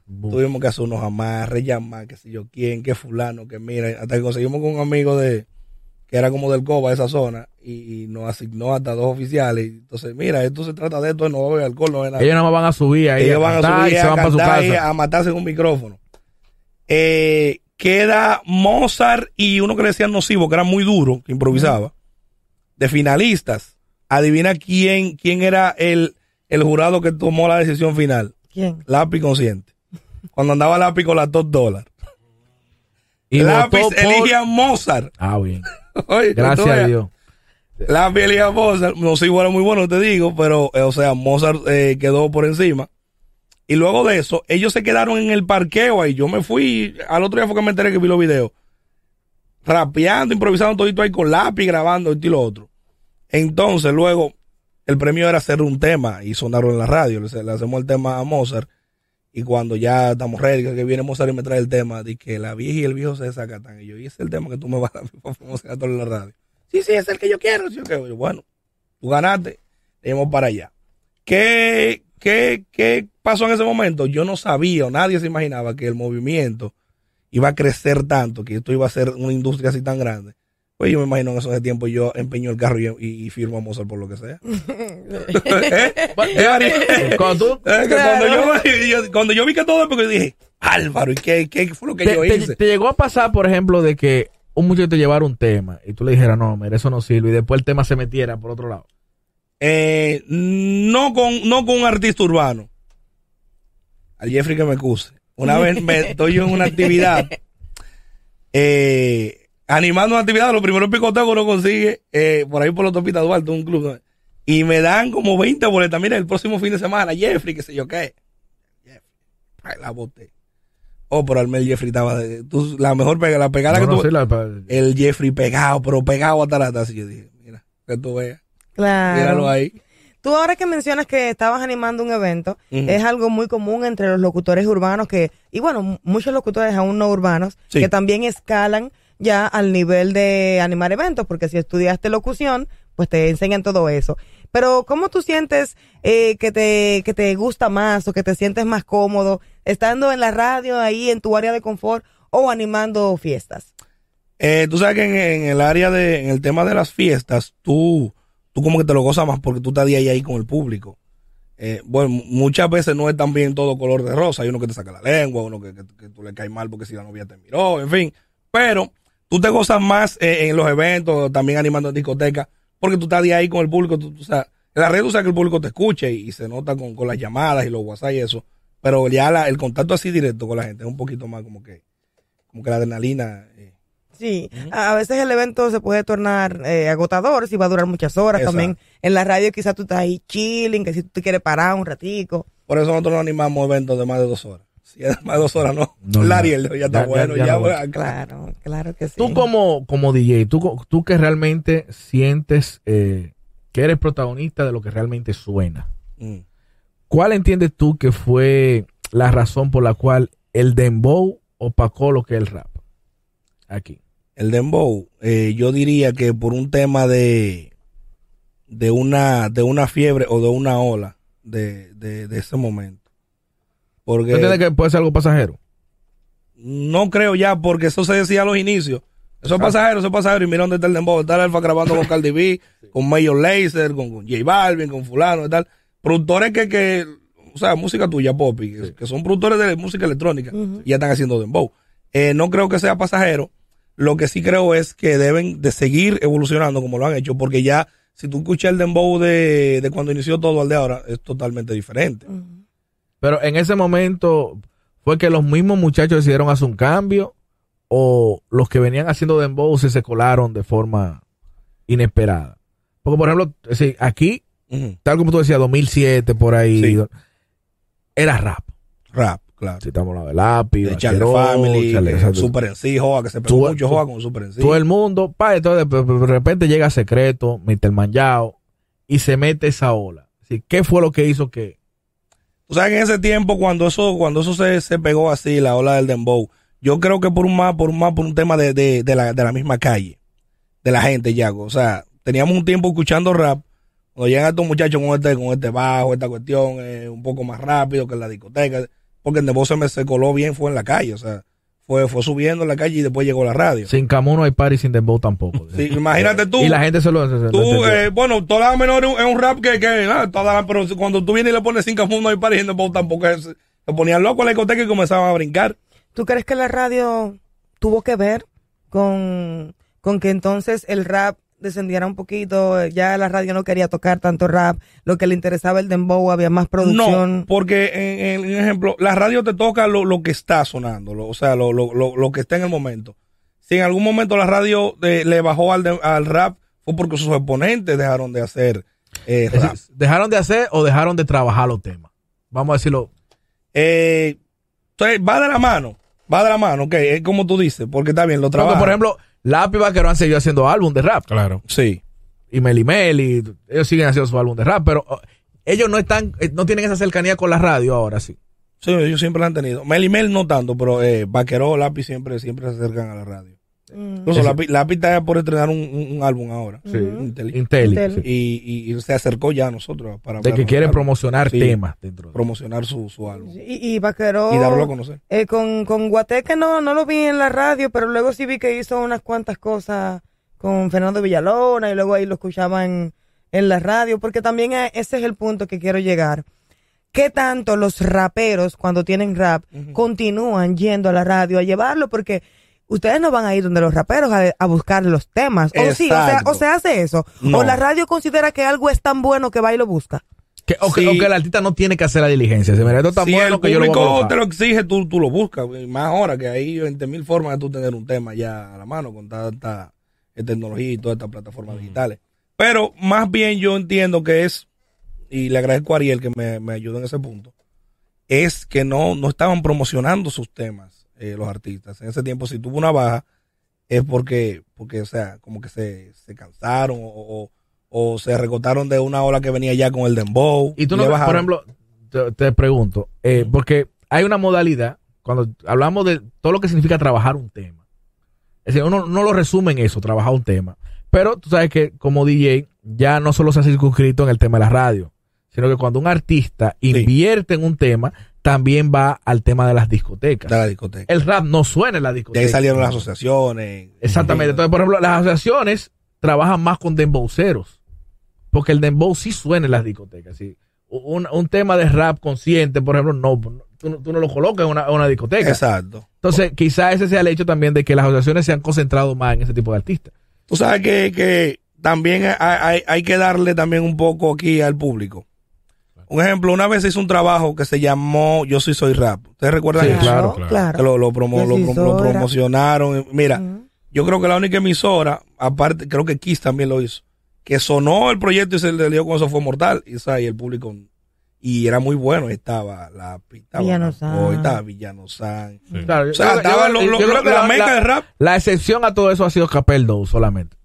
Tuvimos que hacer unos amarres, llamar, que sé yo quién, que fulano, que mira, hasta que conseguimos con un amigo de que era como del COBA, esa zona, y, y nos asignó hasta dos oficiales. Entonces, mira, esto se trata de esto, no va a haber alcohol, no haber nada. Ellos nada más van a subir ahí. Ellos van a subir y se a van para su cantar y casa. a matarse en un micrófono. Eh, queda Mozart y uno que le decían nocivo, que era muy duro, que improvisaba, de finalistas. Adivina quién, quién era el, el jurado que tomó la decisión final. ¿Quién? Lápiz consciente. Cuando andaba lápiz con las dos dólares. Y lápiz por- elige a Mozart. Ah, bien. Oye, Gracias a. Dios. Lápiz elige a Mozart. No sé, igual muy bueno, te digo, pero, eh, o sea, Mozart eh, quedó por encima. Y luego de eso, ellos se quedaron en el parqueo ahí. Yo me fui, al otro día fue que me enteré que vi los videos. Rapeando, improvisando todito ahí con lápiz, grabando esto y lo otro. Entonces, luego, el premio era hacer un tema y sonarlo en la radio. Le, le hacemos el tema a Mozart. Y cuando ya estamos ready, que viene Mozart y me trae el tema, de que la vieja y el viejo se desacatan. Y yo, y ese es el tema que tú me vas a dar para en la radio. Sí, sí, es el que yo quiero. Yo, bueno, tú ganaste, tenemos para allá. ¿Qué, qué, ¿Qué pasó en ese momento? Yo no sabía, o nadie se imaginaba que el movimiento iba a crecer tanto, que esto iba a ser una industria así tan grande. Pues yo me imagino en esos tiempos yo empeño el carro y, y, y firmo a Mozart por lo que sea. ¿Eh? ¿Eh, Ari? Cuando tú, Eh, que cuando, yo, yo- cuando yo vi que todo, porque dije, Álvaro, ¿y qué, qué fue lo que te, yo hice? te llegó a pasar, por ejemplo, de que un muchacho te llevara un tema y tú le dijeras, no, mira, eso no sirve, y después el tema se metiera por otro lado. Eh, no, con, no con un artista urbano. Al Jeffrey que me excuse. Una vez me estoy yo en una actividad, eh, animando una actividad, los primeros picoteos que uno consigue, eh, por ahí por la autopista Duarte, un club, ¿no? y me dan como 20 boletas. Mira, el próximo fin de semana, Jeffrey, qué sé yo qué. Jeffrey, ay, la boté. Oh, pero al el Jeffrey estaba, de- tú, la mejor pega, la pegada No, que no, tuve, sí, la- el Jeffrey pegado, pero pegado hasta la taza. Y yo dije, mira, que tú veas, Claro. míralo ahí. Tú ahora que mencionas que estabas animando un evento, es algo muy común entre los locutores urbanos que, y bueno, muchos locutores aún no urbanos, Sí. que también escalan ya al nivel de animar eventos, porque si estudiaste locución, pues te enseñan todo eso. Pero ¿cómo tú sientes eh, que, te, que te gusta más o que te sientes más cómodo estando en la radio ahí en tu área de confort o animando fiestas? Eh, tú sabes que en, el área de, en el tema de las fiestas, tú, tú como que te lo gozas más porque tú estás de ahí ahí con el público. Eh, bueno, mu- muchas veces no es también todo color de rosa. Hay uno que te saca la lengua, uno que, que- que tú le caes mal porque si la novia te miró, en fin. Pero tú te gozas más eh, en los eventos, también animando en discotecas, porque tú estás de ahí con el público. Tú, tú sabes, en la red tú sabes que el público te escuche y, y se nota con, con las llamadas y los WhatsApp y eso. Pero ya la- el contacto así directo con la gente es un poquito más como que, como que la adrenalina. eh, Sí, a a veces el evento se puede tornar eh, agotador si va a durar muchas horas. Exacto. También en la radio quizás tú estás ahí chilling, que si tú te quieres parar un ratico. Por eso nosotros no animamos eventos de más de dos horas. Si es más de dos horas, no. No, ya. Está Ya- bueno. ya bueno, Claro, claro que sí. Tú como, como DJ, tú, tú que realmente sientes eh, que eres protagonista de lo que realmente suena. Mm. ¿Cuál entiendes tú que fue la razón por la cual el dembow opacó lo que es el rap? Aquí. El dembow, eh, yo diría que por un tema de de una de una fiebre o de una ola de, de, de ese momento. Porque ¿Tú entiendes que puede ser algo pasajero? no creo ya, porque eso se decía a los inicios. Eso es pasajero, eso es pasajero. Y mira dónde está el dembow. Está el Alfa grabando con Cardi B, con Mayor Laser, con, con J Balvin, con fulano y tal. Productores que, que o sea, música tuya, Poppy, que, que son productores de música electrónica y ya están haciendo dembow. Eh, no creo que sea pasajero. Lo que sí creo es que deben de seguir evolucionando como lo han hecho, porque ya, si tú escuchas el dembow de, de cuando inició todo al de ahora, es totalmente diferente. Pero en ese momento fue que los mismos muchachos decidieron hacer un cambio o los que venían haciendo dembow se, se colaron de forma inesperada. Porque, por ejemplo, aquí, tal como tú decías, 2007, por ahí, Sí. era rap. Rap, claro. Si estamos hablando de lápiz, de Charlie Family, Charlie-. Super en sí, Joa, que se pegó Tú- mucho Joa con Super en sí. todo el mundo, pa, entonces de, de- de repente llega Secreto, Mr. Manjao, y se mete esa ola. Así, ¿Qué fue lo que hizo que Tú sabes en ese tiempo, cuando eso, cuando eso se, se pegó así, la ola del dembow, yo creo que por un más, por un más, por un tema de, de, de la, de la misma calle, de la gente, ya. O sea, teníamos un tiempo escuchando rap, cuando llegan estos muchachos con este, con este bajo, esta cuestión, eh, un poco más rápido que en la discoteca, porque el dembow se me se coló bien, fue en la calle, o sea, fue, fue subiendo en la calle y después llegó la radio. sin Camuno no hay party sin dembow tampoco? Sí, imagínate tú. Y la gente se lo, lo Tú, eh, bueno, toda la menor es un, rap que, que ah, toda la- pero cuando tú vienes y le pones cinco mundos y para y tampoco es, se ponían locos en la discoteca y comenzaban a brincar. ¿Tú crees que la radio tuvo que ver con, con que entonces el rap descendiera un poquito? Ya la radio no quería tocar tanto rap, lo que le interesaba el dembow, había más producción. No, porque en, en- en ejemplo, la radio te toca lo, lo que está sonando, lo- o sea, lo, lo, lo, lo que está en el momento. Si en algún momento la radio eh, le bajó al, de- al rap, fue porque sus exponentes dejaron de hacer eh, rap. decir, ¿Dejaron de hacer o dejaron de trabajar los temas? Vamos a decirlo. Eh, entonces, va de la mano, va de la mano, ok, es como tú dices, porque está bien, lo Porque, trabaja. por ejemplo, Lápiz Vaquero han seguido haciendo álbum de rap. Claro. sí. Y Meli Meli, ellos siguen haciendo su álbum de rap, pero oh, ellos no están, eh, no tienen esa cercanía con la radio ahora sí. Sí, ellos siempre la han tenido. Mel y Mel no tanto, pero eh, Vaquero, Lápiz siempre, siempre se acercan a la radio. Mm. Lápiz está por estrenar un, un- un álbum ahora. Sí. Intelli, Intelli. Y, y- y se acercó ya a nosotros para De que quieren promocionar Sí. temas dentro de promocionar su, su álbum. Y, y Vaqueró. Y darlo a conocer. eh, con, con Guateque no, no lo vi en la radio, pero luego sí vi que hizo unas cuantas cosas con Fernando Villalona y luego ahí lo escuchaba en, en la radio, porque también eh, ese es el punto que quiero llegar. ¿Qué tanto los raperos cuando tienen rap continúan yendo a la radio a llevarlo? Porque ustedes no van a ir donde los raperos a, a buscar los temas. O sí, o sea, Exacto. o se hace eso. No. O la radio considera que algo es tan bueno que va y lo busca. Que, o, que, Sí. o que el artista no tiene que hacer la diligencia. Si mira, esto está si bueno el que yo lo voy a te lo exige, tú, tú lo buscas. Y Más ahora que hay 20 mil formas de tú tener un tema ya a la mano con tanta eh, tecnología y todas estas plataformas digitales. Pero más bien yo entiendo que es, y le agradezco a Ariel que me, me ayudó en ese punto, es que no, no estaban promocionando sus temas eh, los artistas. En ese tiempo, si tuvo una baja, es porque, porque o sea, como que se, se cansaron o, o- o se recortaron de una ola que venía ya con el dembow. Y tú no, por ejemplo, te, te pregunto, eh, porque hay una modalidad, cuando hablamos de todo lo que significa trabajar un tema. Es decir, uno no lo resume en eso, trabajar un tema. Pero tú sabes que como DJ ya no solo se ha circunscrito en el tema de la radio, sino que cuando un artista invierte en un tema, también va al tema de las discotecas. de la discoteca. El rap no suena en la De discoteca. ahí salieron las asociaciones. Exactamente. Entonces, por ejemplo, las asociaciones trabajan más con dembowceros. Porque el dembow sí suena en las discotecas. ¿sí? Un, un tema de rap consciente, por ejemplo, no, tú, no- tú no lo colocas en una, en una discoteca. Exacto. Entonces, quizá ese sea el hecho también de que las asociaciones se han concentrado más en ese tipo de artistas. Tú sabes que, que también hay, hay- hay que darle también un poco aquí al público. Un ejemplo, una vez hice un trabajo que se llamó Yo soy soy rap. ¿Ustedes recuerdan Sí, eso? claro, claro. Que lo, lo, promo- lo, lo promocionaron. Mira, yo creo que la única emisora, aparte, creo que Kiss también lo hizo, que sonó el proyecto y se le dio con eso fue mortal. Y, o sea, y el público. Y era muy bueno. Estaba la estaba Villano la San. Poe, estaba Villano San. Sí. Claro, O sea, yo- estaba yo- lo- yo lo- que la meca del rap. La excepción a todo eso ha sido Capeldo solamente.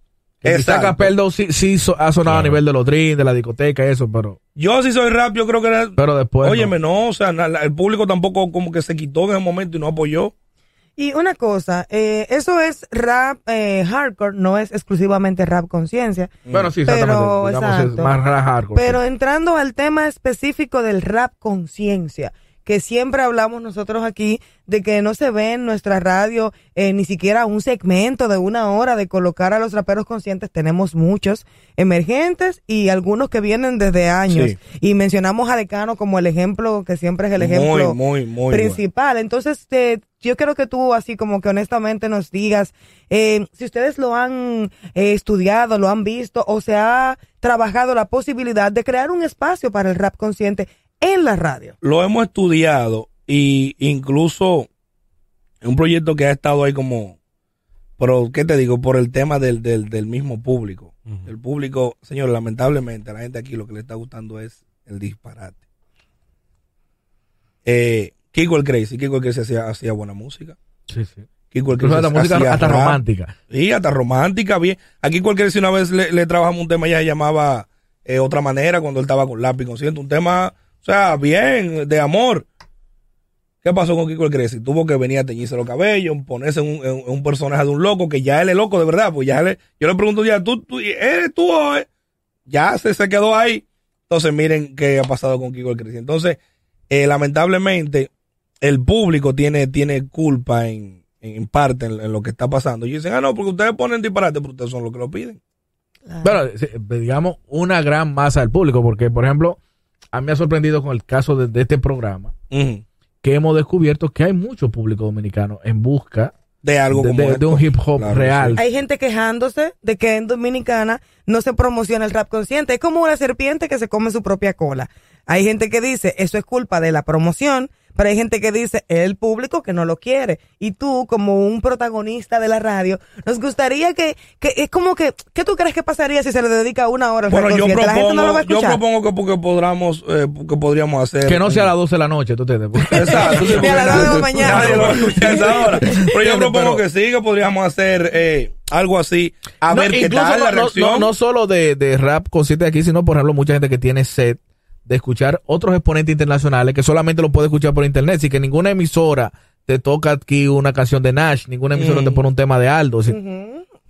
Que quizá. Capeldo sí, sí so- ha sonado a nivel de los dreams, de la discoteca eso, pero, Yo sí soy rap, yo creo que era. pero después. no. Óyeme, no, o sea, na- la- el público tampoco como que se quitó en ese momento y no apoyó. Y una cosa, eh, eso es rap eh, hardcore, no es exclusivamente rap conciencia. Bueno, sí, Pero, exactamente. Digamos, es exacto. más rap hardcore. Pero entrando al tema específico del rap conciencia, que siempre hablamos nosotros aquí de que no se ve en nuestra radio eh, ni siquiera un segmento de una hora de colocar a los raperos conscientes. Tenemos muchos emergentes y algunos que vienen desde años. Sí. Y mencionamos a Decano como el ejemplo, que siempre es el ejemplo muy, muy, muy principal. Entonces, eh, yo quiero que tú, así como que honestamente nos digas eh, si ustedes lo han eh, estudiado, lo han visto o se ha trabajado la posibilidad de crear un espacio para el rap consciente en la radio. Lo hemos estudiado y incluso un proyecto que ha estado ahí como, pero ¿qué te digo? Por el tema del, del, del mismo público. El público, señor, lamentablemente a la gente aquí lo que le está gustando es el disparate. Eh, Kiko el Crazy, Kiko el Crazy hacía, hacía buena música. Sí, sí. Kiko el Incluso Crazy hasta música hacía hasta rap. romántica. Sí, hasta romántica, bien. Aquí cualquier si una vez le, le trabajamos un tema, ya se llamaba eh, Otra Manera, cuando él estaba con lápiz consciente, un tema, o sea, bien, de amor. ¿Qué pasó con Kiko el Crazy? Tuvo que venir a teñirse los cabellos, ponerse en un, en un personaje de un loco, que ya él es loco de verdad, pues ya él yo le pregunto ya, ¿tú, tú eres tú o es? Ya se, se quedó ahí. Entonces, miren qué ha pasado con Kiko el Crazy. Entonces, eh, lamentablemente, el público tiene, tiene culpa en, en parte en, en lo que está pasando. Y dicen, ah, no, porque ustedes ponen disparate, pero ustedes son los que lo piden. Bueno, sí, digamos, una gran masa del público, porque, por ejemplo, a mí me ha sorprendido con el caso de, de este programa, que hemos descubierto que hay mucho público dominicano en busca De algo de, como de- un hip hop Claro, real. sí. Hay gente quejándose de que en Dominicana no se promociona el rap consciente. Es como una serpiente que se come su propia cola. Hay gente que dice, eso es culpa de la promoción, pero hay gente que dice, es el público que no lo quiere. Y tú, como un protagonista de la radio, nos gustaría que, que es como que, ¿qué tú crees que pasaría si se le dedica una hora al Bueno, yo consciente? La gente no lo va a propongo, yo escuchar. propongo que porque podamos, eh, que podríamos hacer. Que no sea a las 12 de la noche, ¿tú entiendes? Exacto, Ni a las nadie- nueve de la mañana. nadie lo va a escuchar esa hora. Pero yo propongo que sí, que podríamos hacer eh, algo así, a No, ver qué tal no, la reacción. No, no solo de, de rap consciente aquí, sino, por ejemplo, mucha gente que tiene sed de escuchar otros exponentes internacionales que solamente lo puede escuchar por internet. Así que ninguna emisora te toca aquí una canción de Nash, ninguna emisora te pone un tema de Aldo. así-.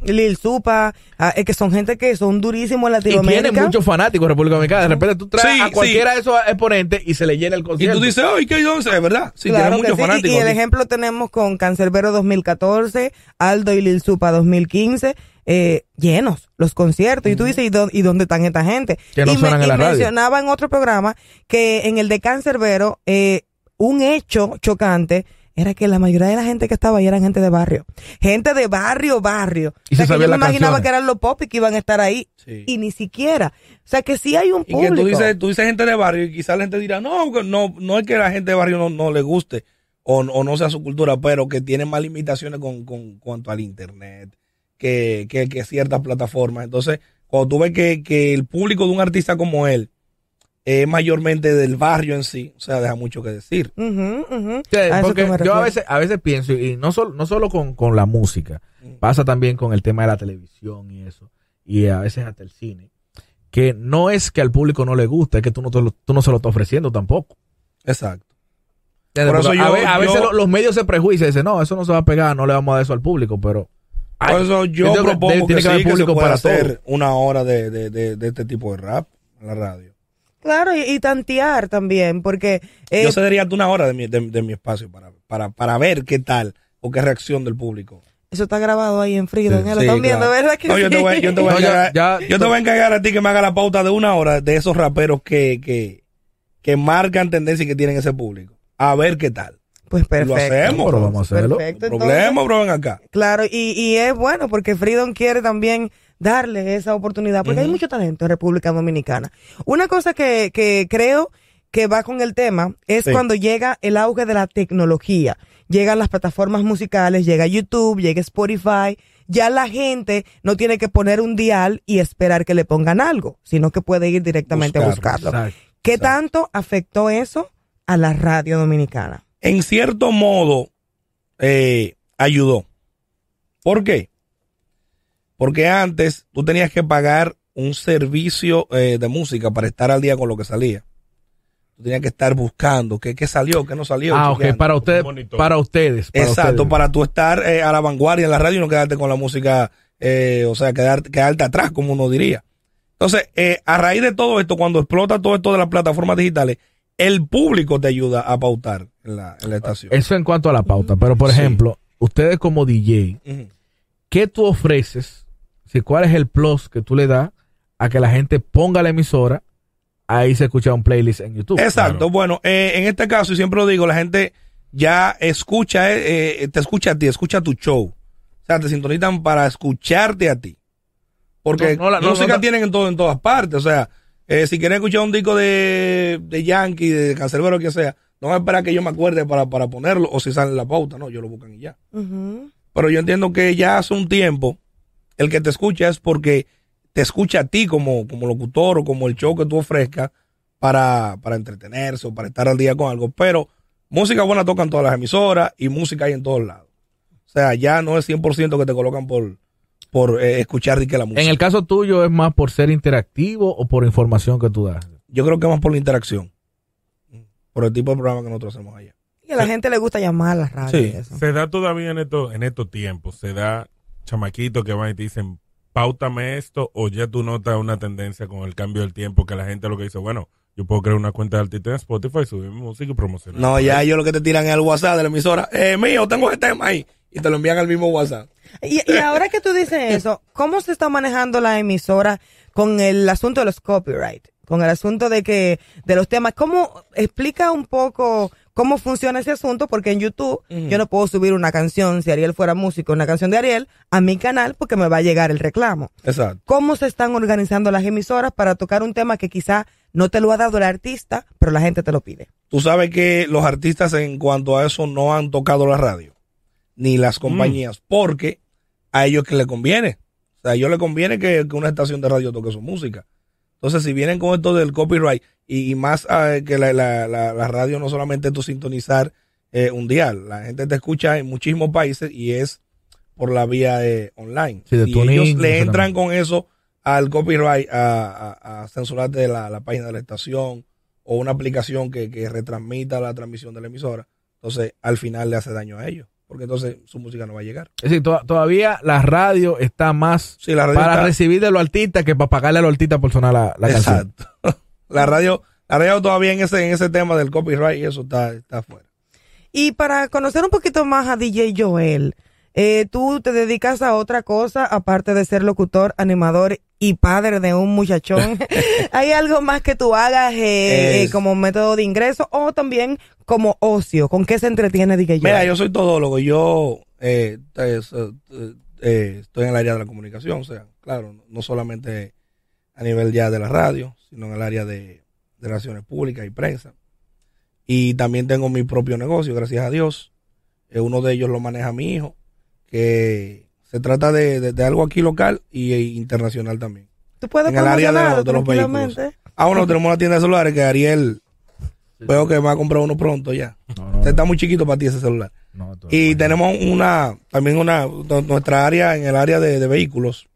Lil Supa, ah, es que son gente que son durísimos en Y tiene Latinoamérica. muchos fanáticos de República Dominicana. De repente tú traes Sí, a cualquiera de esos exponentes y se le llena el y concierto. tú dices, ay, ¿qué once? ¿Es verdad? Sí, Claro tiene que muchos sí, y- fanáticos. Y, el ejemplo tenemos con Cancerbero 2014, Aldo y Lil Supa 2015, eh, llenos los conciertos. Y tú dices, ¿y, dó- y dónde están esta gente? Que no y suenan en la y radio. mencionaba en otro programa que en el de Cancerbero, eh, un hecho chocante era que la mayoría de la gente que estaba ahí eran gente de barrio. Gente de barrio, barrio. Y o sea, se que yo me imaginaba canciones. que eran los pop y que iban a estar ahí. Sí. Y ni siquiera. O sea, que sí hay un Y público. que tú dices, tú dices gente de barrio y quizás la gente dirá, no, no, no es que la gente de barrio no, no le guste o, o no sea su cultura, pero que tiene más limitaciones con, con cuanto al internet que, que, que ciertas plataformas. Entonces, cuando tú ves que, que el público de un artista como él es mayormente del barrio en sí, o sea, deja mucho que decir. Sí, A porque que yo a veces, a veces pienso, y no solo, no solo con, con la música, pasa también con el tema de la televisión y eso, y a veces hasta el cine, que no es que al público no le gusta, es que tú no, te lo- tú no se lo estás ofreciendo tampoco. Exacto. Por eso Porque a, yo- ve- a veces lo- los medios se prejuician y dicen, no, eso no se va a pegar, no le vamos a dar eso al público, pero... Por Ay, eso yo que propongo que, que haber sí, que se público pueda para hacer todo. una hora de, de, de, de este tipo de rap en la radio. Claro, y, y tantear también, porque eh, Yo cedería hasta una hora de mi, de, de mi espacio para, para, para ver qué tal o qué reacción del público. eso está grabado ahí en. Sí, ya lo están viendo, claro. ¿verdad que No, yo te voy, yo te voy a No, encargar, ya- yo te voy a encargar a ti que me haga la pauta de una hora de esos raperos que, que, que marcan tendencia y que tienen ese público. A ver qué tal. Pues perfecto. Lo hacemos. Pero vamos a hacerlo. Perfecto, No entonces, problema, bro, ven acá. Claro, y, y es bueno porque Freedom quiere también darle esa oportunidad, porque hay mucho talento en República Dominicana. Una cosa que, que creo que va con el tema es Sí. cuando llega el auge de la tecnología. Llegan las plataformas musicales, llega YouTube, llega Spotify. Ya la gente no tiene que poner un dial y esperar que le pongan algo, sino que puede ir directamente a Buscarlo, buscarlo. Exacto. ¿Qué exacto. tanto afectó eso a la radio dominicana? En cierto modo, eh, ayudó. ¿Por qué? Porque antes tú tenías que pagar un servicio eh, de música para estar al día con lo que salía. tú tenías que estar buscando qué, qué salió, qué no salió. Ah, ok, para ustedes, monitor. para ustedes. para Exacto, ustedes. para tú estar eh, a la vanguardia en la radio y no quedarte con la música, eh, o sea, quedar, quedarte atrás, como uno diría. Entonces, eh, a raíz de todo esto, cuando explota todo esto de las plataformas digitales, el público te ayuda a pautar en la, en la estación. Eso en cuanto a la pauta. Pero, por Sí. ejemplo, ustedes como DJ. ¿qué tú ofreces? Si, ¿Cuál es el plus que tú le das a que la gente ponga la emisora? Ahí se escucha un playlist en YouTube. Exacto, claro. bueno, eh, en este caso, y siempre lo digo, la gente ya escucha, eh, eh, te escucha a ti, escucha tu show. O sea, te sintonizan para escucharte a ti. Porque No, no la- música no, tienen en todo, en todas partes. O sea, eh, si quieren escuchar un disco de, de Yankee, de Cancerbero, lo que sea, no van a esperar que yo me acuerde para, para ponerlo, o si sale en la pauta, no, yo lo buscan y ya. Pero yo entiendo que ya hace un tiempo, el que te escucha es porque te escucha a ti como, como locutor o como el show que tú ofrezcas para, para entretenerse o para estar al día con algo. Pero música buena tocan todas las emisoras y música hay en todos lados. O sea, ya no es 100% que te colocan por, por eh, escuchar y que la música. En el caso tuyo, ¿es más por ser interactivo o por información que tú das? Yo creo que más por la interacción. Por el tipo de programa que nosotros hacemos allá. Y a la gente le gusta llamar a la radio. Sí. y eso. Se da todavía en estos en estos tiempos, se da chamaquitos que van y te dicen, pautame esto, o ya tú notas una tendencia con el cambio del tiempo que la gente lo que dice, bueno, yo puedo crear una cuenta de artista en Spotify, subir mi música y promocionar. No, ya ellos lo que te tiran es el WhatsApp de la emisora. Eh, mío, tengo este tema ahí. Y te lo envían al mismo WhatsApp. Y, y ahora que tú dices eso, ¿cómo se está manejando la emisora con el asunto de los copyright? Con el asunto de que, de los temas, ¿cómo explica un poco cómo funciona ese asunto? Porque en YouTube yo no puedo subir una canción, si Ariel fuera músico, una canción de Ariel, a mi canal porque me va a llegar el reclamo. Exacto. ¿Cómo se están organizando las emisoras para tocar un tema que quizá no te lo ha dado el artista, pero la gente te lo pide? Tú sabes que los artistas en cuanto a eso no han tocado la radio, ni las compañías, porque a ellos que le conviene. O sea, a ellos les conviene que, que una estación de radio toque su música. Entonces, si vienen con esto del copyright y, y más eh, que la, la- la- la radio no solamente tu sintonizar eh, un dial, la gente te escucha en muchísimos países y es por la vía eh, online. Sí, tuning, ellos le entran con eso al copyright, a, a, a censurarte la, la página de la estación o una aplicación que, que retransmita la transmisión de la emisora, entonces al final le hace daño a ellos, porque entonces su música no va a llegar. Es decir, to- todavía la radio está más Sí, la radio para está- recibir de los artistas que para pagarle a los artistas por sonar la, la canción. Exacto. la radio, la radio todavía en ese, en ese tema del copyright y eso está, está afuera. Y para conocer un poquito más a DJ Joel, eh, tú te dedicas a otra cosa aparte de ser locutor, animador y padre de un muchachón. ¿Hay algo más que tú hagas eh, Es- eh, como método de ingreso o también como ocio? ¿Con qué se entretiene DJ Joel? Mira, yo soy todólogo, yo eh, eh, estoy en el área de la comunicación, o sea, claro, no solamente a nivel ya de la radio, sino en el área de, de relaciones públicas y prensa. Y también tengo mi propio negocio, gracias a Dios. Eh, uno de ellos lo maneja mi hijo, que se trata de, de- de algo aquí local y e internacional también. ¿Tú puedes en el área de, los- de los tranquilamente? vehículos. Ah, bueno, tenemos una tienda de celulares que Ariel, veo que me va a comprar uno pronto ya. No, no, está muy chiquito para ti ese celular. no, Y tenemos una, también una, nu- nuestra área, en el área de, de vehículos,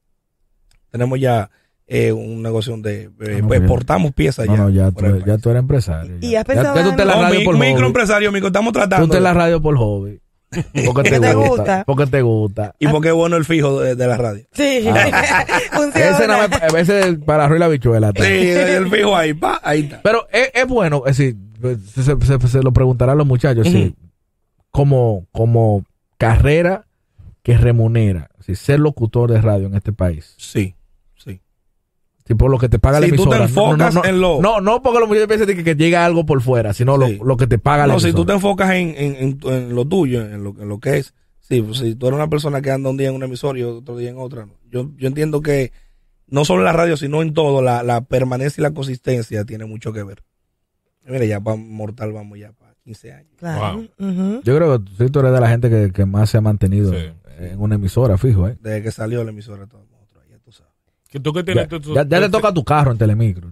tenemos ya eh, un negocio donde eh, no, pues, bien. exportamos piezas No, ya. no, ya tú, ya tú eres empresario. ¿Y has pensado Ya- ya tú en la radio mi- por hobby. microempresario, estamos Tú tratando. estás en la radio por hobby. Porque te, te gusta, gusta. Porque te gusta. y porque es bueno el fijo de, de la radio. Sí, funciona. Ese, no me- a veces para arriba la bichuela. Sí, el fijo ahí, pa, ahí está. Pero es, es bueno, es decir, se, se- se- se lo preguntarán los muchachos, es decir, como, como carrera que remunera, decir, ser locutor de radio en este país. Sí, sí. Si por lo que te paga la Si tú te emisora. no, no, enfocas no, en lo- No, no porque los muchachos piensan que, que llega algo por fuera, sino Sí. lo, lo que te paga la No, si emisora. tú te enfocas en, en, en, tu- en lo tuyo, en lo, en lo que es, sí, pues, si tú eres una persona que anda un día en una emisora y otro día en otra, no. yo, yo entiendo que no solo en la radio, sino en todo, la, la permanencia y la consistencia tiene mucho que ver. Mira, ya para Mortal vamos ya para 15 años. Claro. Yo creo que sí, tú eres de la gente que, que más se ha mantenido Sí. en una emisora, fijo, ¿eh? Desde que salió la emisora, todos nosotros, ya tú sabes. Que tú que Ya, tienes tu- tu- ya- ya toca tu carro en Telemicro.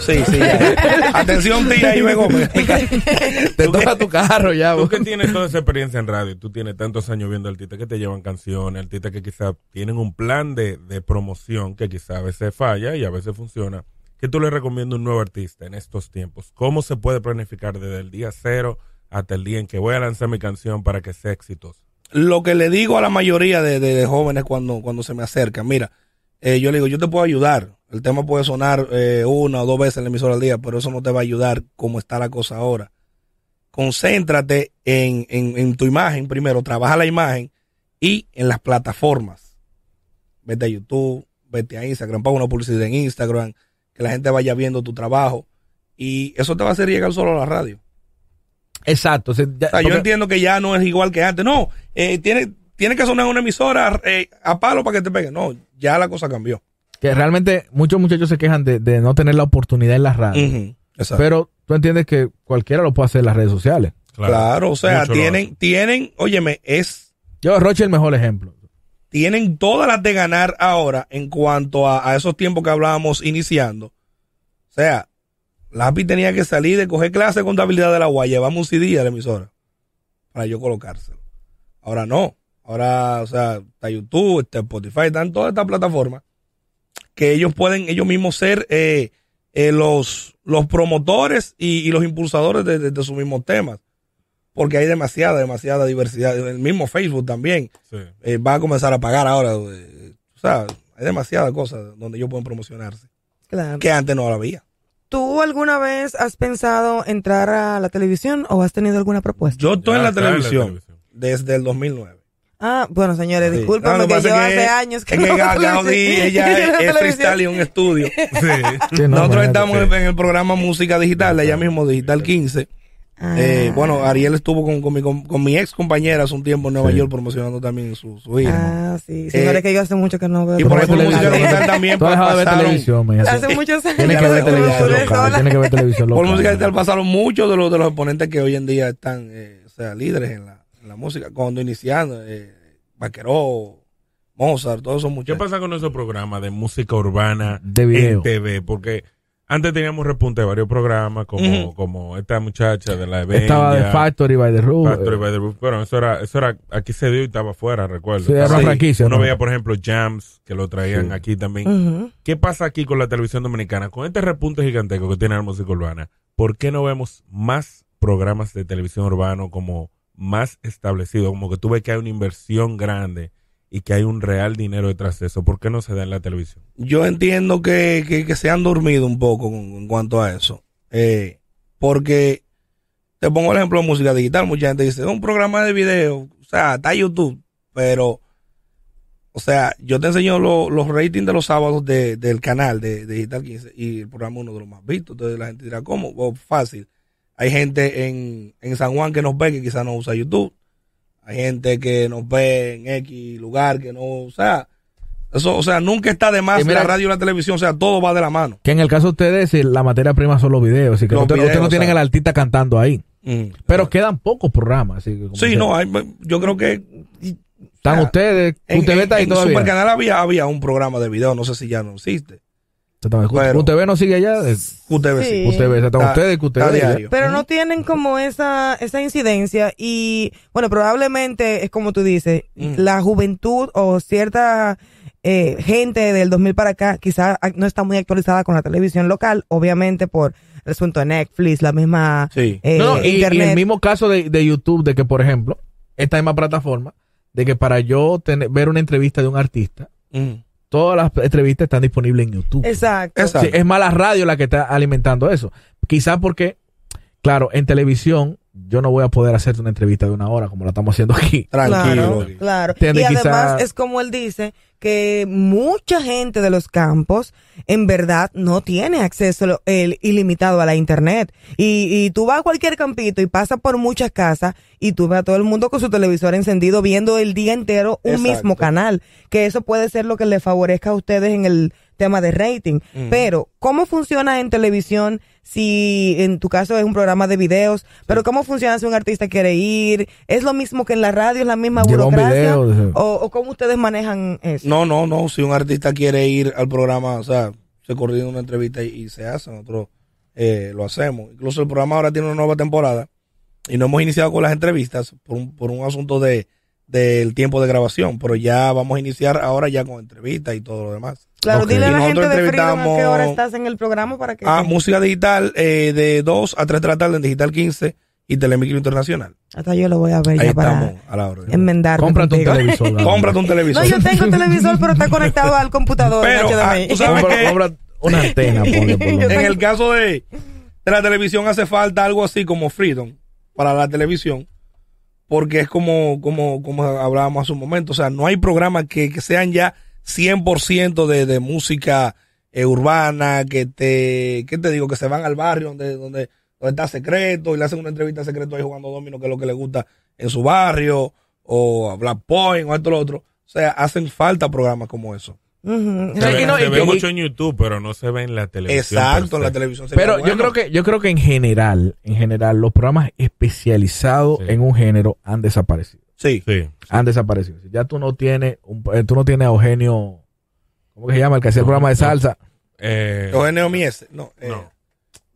Sí, sí, ya. Atención, tía, ahí vengo. Te toca tu carro ya. Tú bo. que tienes toda esa experiencia en radio, tú tienes tantos años viendo artistas que te llevan canciones, artistas que quizás tienen un plan de, de promoción que quizás a veces falla y a veces funciona. ¿qué tú le recomiendas a un nuevo artista en estos tiempos? ¿Cómo se puede planificar desde el día cero hasta el día en que voy a lanzar mi canción para que sea exitosa? Lo que le digo a la mayoría de, de- de jóvenes cuando, cuando se me acercan, mira, eh, yo le digo, yo te puedo ayudar. El tema puede sonar eh, una o dos veces en la emisora al día, pero eso no te va a ayudar como está la cosa ahora. Concéntrate en, en, en tu imagen primero, trabaja la imagen y en las plataformas. Vete a YouTube, vete a Instagram, ponga una publicidad en Instagram, que la gente vaya viendo tu trabajo y eso te va a hacer llegar solo a la radio. Exacto. o sea, ya- O sea, yo entiendo que ya no es igual que antes. No, eh, tiene, tiene que sonar una emisora eh, a palo para que te pegue. No, ya la cosa cambió. que realmente muchos muchachos se quejan de, de no tener la oportunidad en la radio. Ujú, exacto. Pero tú entiendes que cualquiera lo puede hacer en las redes sociales. claro, o sea, Mucho tienen, tienen, óyeme, es, Yo, Roche, el mejor ejemplo. tienen todas las de ganar ahora en cuanto a, a esos tiempos que hablábamos iniciando. O sea, Lápiz tenía que salir de coger clase de contabilidad de la UA, llevamos un CD a la emisora para yo colocárselo. Ahora no. Ahora, o sea, está YouTube, está Spotify, están todas estas plataformas que ellos pueden ellos mismos ser eh, eh, los, los promotores y, y los impulsadores de, de- de sus mismos temas. Porque hay demasiada, demasiada diversidad. El mismo Facebook también Sí. eh, va a comenzar a pagar ahora. eh, o sea, hay demasiadas cosas donde ellos pueden promocionarse. Claro. Que antes no la había. ¿Tú alguna vez has pensado entrar a la televisión o has tenido alguna propuesta? Yo estoy Ya en la en televisión. desde el 2009. Ah, bueno, señores, Sí. discúlpenme No, que, yo hace años que es no que veo Ga- Gaudí, televisión. ella es, es freestyle y un estudio. Sí. Sí, no, Nosotros estamos en, en el programa Música Digital, allá mismo, Digital 15. Ah. Eh, bueno, Ariel estuvo con, con mi, con, con mi ex compañera hace un tiempo en Nueva Sí. York promocionando también su, su hija. Ah, sí. Señores, Eh, que yo hace mucho que no veo y por ejemplo, Música televisión. Digital también de ver pasaron- televisión. Hace muchos años. Tienes Ya que ver de televisión local. Tienes que ver televisión local. Por Música Digital pasaron muchos de los, de los exponentes que hoy en día están, eh, o sea, líderes en la, en la música. Cuando iniciando, eh, Vaqueró, Mozart, todos esos ¿Qué muchachos. pasa con esos programas de música urbana De video. en TV? Porque antes teníamos repunte de varios programas, como, como esta muchacha de la Evenia, Estaba de Factory by the Roof. Factory eh, by the Roof. Bueno, eso era, eso era, aquí se dio y estaba afuera, recuerdo. Sí, era franquicia, Uno ¿no? veía, por ejemplo, Jams, que lo traían Sí. aquí también. ¿Qué pasa aquí con la televisión dominicana? Con este repunte gigantesco que tiene la música urbana, ¿por qué no vemos más programas de televisión urbano como más establecidos? Como que tú ves que hay una inversión grande y que hay un real dinero detrás de eso. ¿Por qué no se da en la televisión? Yo entiendo que, que, se han dormido un poco en cuanto a eso. Eh, porque, te pongo el ejemplo de música digital, mucha gente dice, un programa de video, o sea, está YouTube, pero, o sea, yo te enseño lo- los ratings de los sábados de- del canal de, Digital 15 y el programa uno de los más vistos. Entonces la gente dirá, ¿cómo? Bueno, fácil. Hay gente en, en San Juan que nos ve que quizás no usa YouTube. Hay gente que nos ve en X lugar que no, o sea, eso, o sea, nunca está de más mira- la radio y la televisión, o sea, todo va de la mano. Que en el caso de ustedes, eh, la materia prima son los videos. Así que Los usted- videos, ustedes no tienen o sea. al artista cantando ahí. Mm. Pero quedan pocos programas. Así que como Sí, no, hay, yo creo que Están ah, ustedes. en, UTV está ahí en todavía. Supercanal había, había un programa de video, no sé si ya no existe. Exactamente. pero- UTV no sigue allá. UTV sí. Sí. UTV, exactamente. Está- ustedes, diario. Pero no tienen como esa, esa incidencia y, bueno, probablemente es como tú dices, Mm. la juventud o cierta eh, gente del 2000 para acá quizás no está muy actualizada con la televisión local, obviamente por el asunto de Netflix, la misma Sí. eh, No, y, el mismo caso de, de YouTube, de que, por ejemplo, esta misma plataforma, de que para yo tener, ver una entrevista de un artista, Mm. Todas las entrevistas están disponibles en YouTube. Exacto. Exacto. Sí, es más la radio la que está alimentando eso. Quizás porque, claro, en televisión yo no voy a poder hacerte una entrevista de una hora como la estamos haciendo aquí. Tranquilo. Claro, Y además quizá- es como él dice que mucha gente de los campos en verdad no tiene acceso el ilimitado a la internet. Y, y tú vas a cualquier campito y pasas por muchas casas y tú ves a todo el mundo con su televisor encendido viendo el día entero un Exacto. mismo canal. Que eso puede ser lo que le favorezca a ustedes en el tema de rating. Mm. Pero, ¿cómo funciona en televisión si en tu caso es un programa de videos? Pero ¿cómo funciona si un artista quiere ir? ¿Es lo mismo que en la radio? ¿Es la misma Lleva un burocracia? video. ¿O, o cómo ustedes manejan eso? No, no, no. Si un artista quiere ir al programa, o sea, se coordina una entrevista y, y se hace, nosotros eh, lo hacemos. Incluso el programa ahora tiene una nueva temporada y no hemos iniciado con las entrevistas por un, por un asunto de, del tiempo de grabación, pero ya vamos a iniciar ahora ya con entrevistas y todo lo demás. Claro, Ok. dile a la gente de Freedom a qué hora estás en el programa para que... Ah, música digital eh, de 2 a 3 de la tarde en Digital 15 y Telemicro Internacional. Hasta yo lo voy a ver Ahí ya para estamos a la orden. enmendarme Cómprate un contigo. televisor. Gaby. Cómprate un televisor. No, yo tengo televisor, pero está conectado al computador Pero, en ah, tú sabes que- compra una antena, ponle por en el caso de, de la televisión hace falta algo así como Freedom para la televisión, porque es como, como, como hablábamos hace un momento, o sea, no hay programas que, que sean ya 100% de, de música eh, urbana, que te, ¿qué te digo? Que se van al barrio donde, donde, donde está secreto y le hacen una entrevista secreto ahí jugando domino, que es lo que le gusta en su barrio, o a Black Point, o esto, lo otro. O sea, hacen falta programas como eso. Se, ve, y no, se y- ve y- mucho en YouTube, pero no se ve en la televisión. Exacto, en la se. televisión. sería Pero yo bueno. creo que yo creo que en general, en general, los programas especializados Sí. en un género han desaparecido. Sí. Sí. Han desaparecido. Ya tú no tienes, un- eh, tú no tienes a Eugenio, ¿cómo que se llama? El que hacía el programa de salsa. Eh, Eugenio Mies. No. eh, No.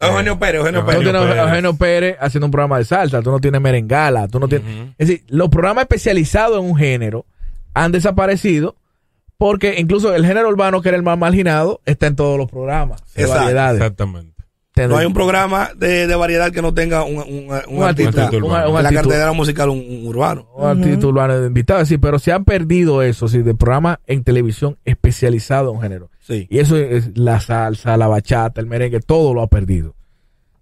Eugenio Pérez, Eugenio Tú no Pérez. Eugenio tienes a Pérez. Eugenio Pérez haciendo un programa de salsa. Tú no tienes merengala. Tú no tienes. Es decir, los programas especializados en un género han desaparecido porque incluso el género urbano, que era el más marginado, está en todos los programas de Exacto, variedades. Exactamente. No hay un programa de, de variedad que no tenga un, un, un un artista, artista un, urbano. un en la cartera musical un, un urbano. un artista urbano de invitado, sí, pero se han perdido eso, sí, de programas en televisión especializado en un género. Sí. Y eso es la salsa, la bachata, el merengue, todo lo ha perdido.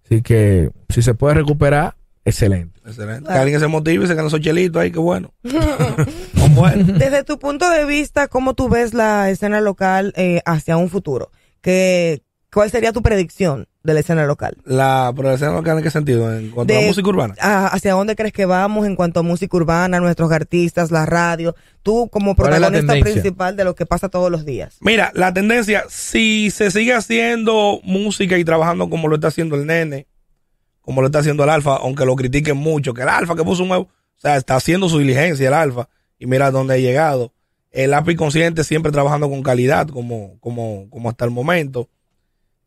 Así que si se puede recuperar, excelente. Excelente. Claro. Que alguien se motive y se gane esos chelitos ahí, qué bueno. Desde tu punto de vista, ¿cómo tú ves la escena local eh, hacia un futuro? ¿Qué, ¿Cuál sería tu predicción de la escena local? La progresión local en qué sentido? En cuanto a De- la música urbana. Ah, ¿Hacia dónde crees que vamos en cuanto a música urbana, nuestros artistas, la radio? Tú como ¿Cuál es la protagonista principal de lo que pasa todos los días. Mira, la tendencia, si se sigue haciendo música y trabajando como lo está haciendo el nene, como lo está haciendo el alfa, aunque lo critiquen mucho, que el alfa que puso un nuevo, o sea, está haciendo su diligencia el alfa y mira dónde ha llegado. El lápiz consciente siempre trabajando con calidad, como, como, como hasta el momento.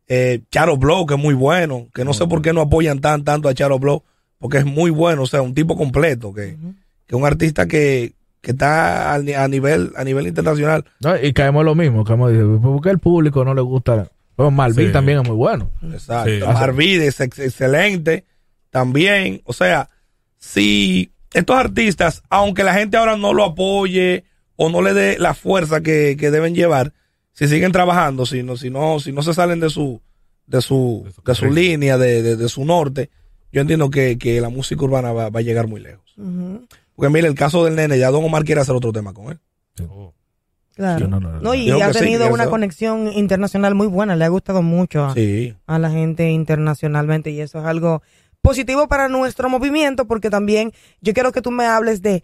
Eh, Charo Blow, que es muy bueno, que no sé por qué no apoyan tan tanto a Charo Blow, porque es muy bueno, o sea, un tipo completo, que, que un artista que, que está a nivel, a nivel internacional. ¿no? Y caemos lo mismo, caemos dice, ¿por qué al público no le gusta? Pero Malvin Sí. también es muy bueno. Exacto. Sí. Marvide es ex- excelente también. O sea, si estos artistas, aunque la gente ahora no lo apoye o no le dé la fuerza que, que deben llevar, si siguen trabajando, si no, si no, si no se salen de su, de su, De su línea, de, de- de su norte, yo entiendo que, que la música urbana va, va a llegar muy lejos. Porque mire, el caso del nene, ya Don Omar quiere hacer otro tema con él. Oh. Claro. Sí, no, no, no. No, y ha sí, tenido una eso- conexión internacional muy buena, le ha gustado mucho a, Sí. a la gente internacionalmente y eso es algo positivo para nuestro movimiento porque también yo quiero que tú me hables de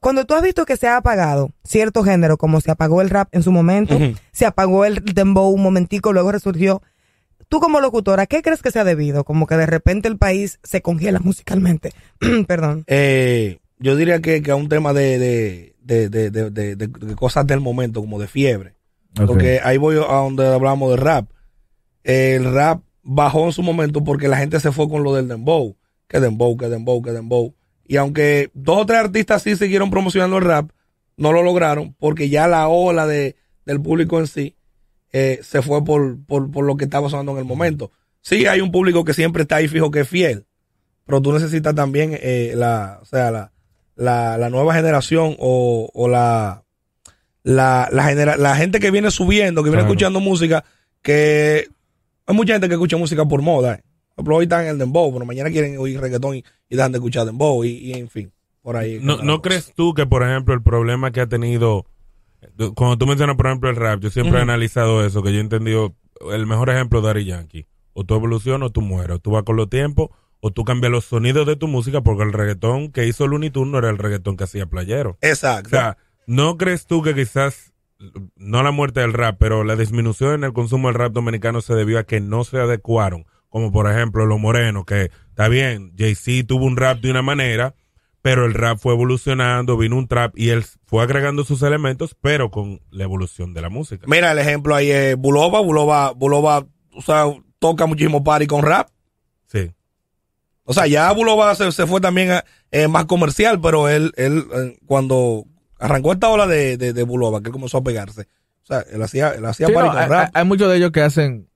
cuando tú has visto que se ha apagado cierto género, como se apagó el rap en su momento, se apagó el dembow un momentico, luego resurgió. Tú como locutora, ¿qué crees que se ha debido? Como que de repente el país se congela musicalmente. Perdón. Eh, yo diría que, que a un tema de, de, de, de, de- de- cosas del momento, como de fiebre. Porque ahí voy a donde hablamos de rap. El rap bajó en su momento porque la gente se fue con lo del dembow. Que dembow, que dembow, que dembow. Y aunque dos o tres artistas sí siguieron promocionando el rap, no lo lograron porque ya la ola de, del público en sí eh, se fue por, por, por lo que estaba sonando en el momento. Sí, hay un público que siempre está ahí fijo que es fiel, pero tú necesitas también eh, la, o sea, la, la, la nueva generación o, o la, la, la, genera- la gente que viene subiendo, que viene Claro. escuchando música, que hay mucha gente que escucha música por moda. eh. Por ejemplo, hoy están en el dembow, pero mañana quieren oír reggaetón y, y dejan de escuchar dembow y, y en fin, por ahí. ¿No, ¿No crees tú que, por ejemplo, el problema que ha tenido, cuando tú mencionas, por ejemplo, el rap, yo siempre he analizado eso, que yo he entendido, el mejor ejemplo de Daddy Yankee, o tú evolucionas o tú mueres, o tú vas con los tiempos, o tú cambias los sonidos de tu música, porque el reggaetón que hizo Looney Tunes no era el reggaetón que hacía Playero. O Exacto. sea, ¿no crees tú que quizás, no la muerte del rap, pero la disminución en el consumo del rap dominicano se debió a que no se adecuaron? Como por ejemplo los morenos, que está bien, Jay-Z tuvo un rap de una manera, pero el rap fue evolucionando, vino un trap y él fue agregando sus elementos, pero con la evolución de la música. Mira, el ejemplo ahí es Bulova. Bulova, Bulova, o sea, toca muchísimo party con rap. Sí. O sea, ya Bulova se, se fue también a- eh, más comercial, pero él, él eh, cuando arrancó esta ola de, de, de Bulova, que él comenzó a pegarse, o sea, él hacía, él hacía Sí, no, con hay, rap. hay- muchos de ellos que hacen,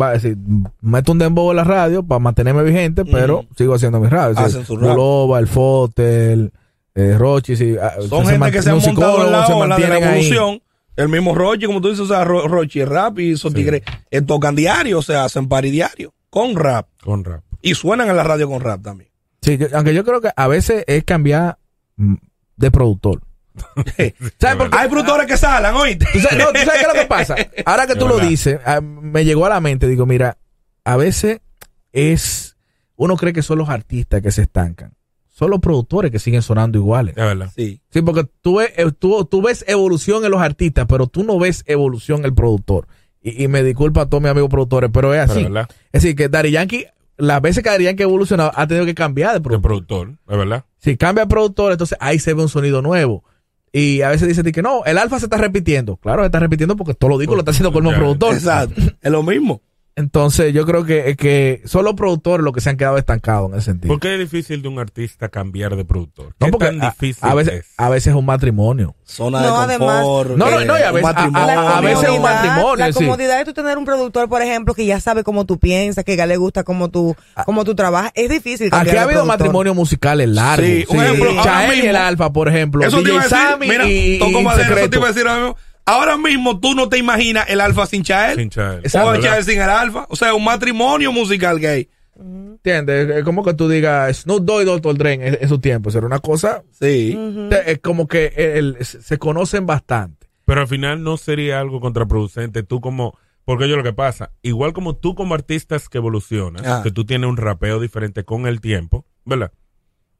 va a decir, meto un dembow en la radio para mantenerme vigente, pero Ujú. sigo haciendo mi radio. Hacen su rap. Bulova, el Fotel, eh, Rochi, sí, ah, Son gente que se han montado en la ola de la mantienen ahí. evolución. El mismo Rochi, como tú dices, o sea, Ro- Rochi es rap y esos Sí. tigres eh, tocan diario, o sea, hacen party diario con rap. Con rap. Y suenan en la radio con rap también. Sí, yo- aunque yo creo que a veces es cambiar mm, de productor. ¿Sabes por qué? Hay productores que salen, oíste. ¿Tú sabes, no, ¿tú sabes qué es lo que pasa? Ahora que tú lo dices, ah, me llegó a la mente, digo, mira, a veces es, uno cree que son los artistas que se estancan. Son los productores que siguen sonando iguales. Es verdad. Sí. Sí, porque tú ves, eh, tú, tú ves evolución en los artistas, pero tú no ves evolución en el productor. Y, y me disculpa a todos mis amigos productores, pero es Pero así. es verdad. Es decir, que Daddy Yankee, las veces que Daddy Yankee ha evolucionado, ha tenido que cambiar de De productor. productor. Es verdad. Si cambia de productor, entonces ahí se ve un sonido nuevo. Y a veces dicen que no, el alfa se está repitiendo. Claro, se está repitiendo porque todo lo digo lo está haciendo con el mismo productor. Exacto. Es lo mismo. Entonces yo creo que, que son los productores los que se han quedado estancados en ese sentido. ¿Por qué es difícil de un artista cambiar de productor? no, ¿Qué porque tan a, difícil a veces, es? a veces es un matrimonio. Zona No, de además- confort. No, no, eh, no, y a veces- a- a- matrimonio. a veces es un matrimonio, La sí. comodidad de tú tener un productor, por ejemplo, que ya sabe cómo tú piensas, que ya le gusta cómo tú, cómo tú trabajas. Es difícil. cambiar Aquí ha habido matrimonios musicales largos. Sí, un ejemplo, ahora Chael y el Alfa, por ejemplo. Eso te DJ iba a decir, Sammy mira, y, toco eso te iba a decir ahora mismo. Ahora mismo tú no te imaginas el alfa sin Chael. Sin Chael. Exacto. o el ¿Verdad? Chael sin el alfa. O sea, un matrimonio musical gay. ¿Entiendes? Es como que tú digas Snoop Dogg y Dr. Dre en, en su tiempo. Era una cosa. Sí. Es como que el- se conocen bastante. Pero al final no sería algo contraproducente. Tú como... Porque yo lo que pasa, igual como tú como artistas que evolucionas, Ajá. que tú tienes un rapeo diferente con el tiempo, ¿verdad?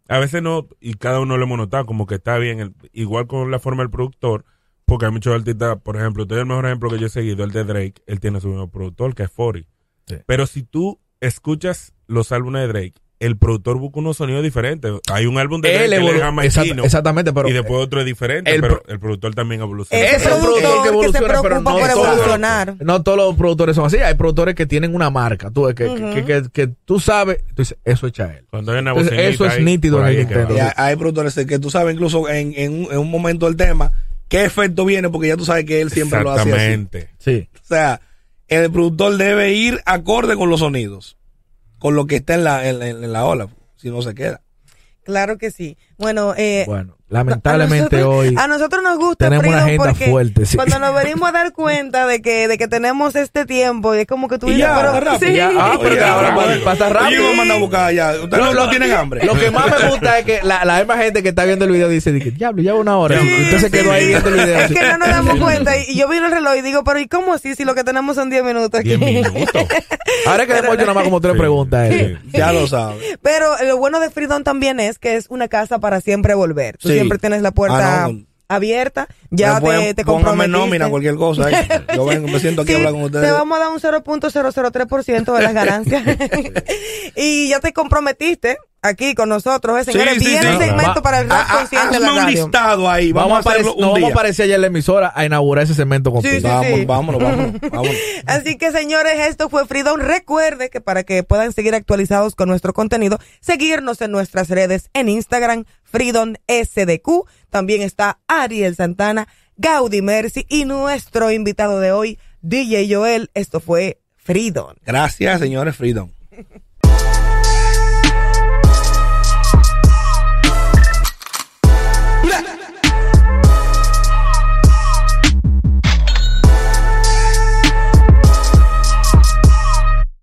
A veces no, y cada uno lo hemos notado, como que está bien, el- igual con la forma del productor, porque hay muchos artistas, por ejemplo, te doy el mejor ejemplo que yo he seguido, el de Drake, él tiene su mismo productor, que es 40. Sí. Pero si tú escuchas los álbumes de Drake, el productor busca unos sonidos diferentes. Hay un álbum de Drake Él que es evolu- jamaicano, exact- exactamente, pero y después otro es diferente, el pero pro- el productor también evoluciona. Es un productor que que se evoluciona, pero preocupa no por todo. evolucionar. no todos los productores son así. Hay productores que tienen una marca. Tú que, que, que, que tú sabes, tú dices, eso es Chael. Cuando hay una Entonces, eso es ahí, nítido en el es Nintendo. Hay productores que tú sabes incluso en, en, un, en un momento del tema qué efecto viene porque ya tú sabes que él siempre lo hace así. Exactamente. Sí. O sea, el productor debe ir acorde con los sonidos, con lo que está en la, en, en- en la ola, si no se queda. Claro que sí. Bueno, eh, Bueno, lamentablemente a nosotros, hoy. a nosotros nos gusta tenemos una agenda porque fuerte, sí. cuando nos venimos a dar cuenta de que de que tenemos este tiempo y es como que tú dices ya, pero rápido, sí. ya, ah, pero Oye, que ahora pasa- pasa rápido. Oye, vamos a buscar ya. Ustedes no, no tienen hambre. Lo que más me gusta es que la, la misma gente que está viendo el video dice, diablo, ya va una hora. Sí, y usted se quedó ahí viendo el video. Es que no nos damos cuenta. Y yo miro el reloj y digo, pero ¿y cómo así si lo que tenemos son 10 minutos aquí? Diez minutos. Ahora que hemos hecho nada más como tres preguntas. sí. Ya lo sabes. Pero lo bueno de Freedom también es que es una casa para siempre volver. Sí. Siempre tienes la puerta Ah, no. abierta. Ya te, te comprometiste. nómina, cualquier cosa. eh. Yo vengo, me siento aquí a hablar con ustedes. Te vamos a dar un 0.003% de las ganancias. y ya te comprometiste aquí con nosotros. eh, Señores, Sí, sí, viene sí. el segmento Va- para el rap Ah, ah, consciente de la un radio. listado ahí. Vamos, Vamos, a hacerlo aparecer, un no, vamos a día. aparecer allá en la emisora a inaugurar ese segmento contigo. Sí, sí. Vamos, vámonos, vámonos, vámonos. Así que señores, esto fue Freedom. Recuerde que para que puedan seguir actualizados con nuestro contenido, seguirnos en nuestras redes en Instagram, Freedom SDQ. También está Ariel Santana, Gaudi Mercy y nuestro invitado de hoy, DJ Joel. Esto fue Freedom. Gracias, señores Freedom.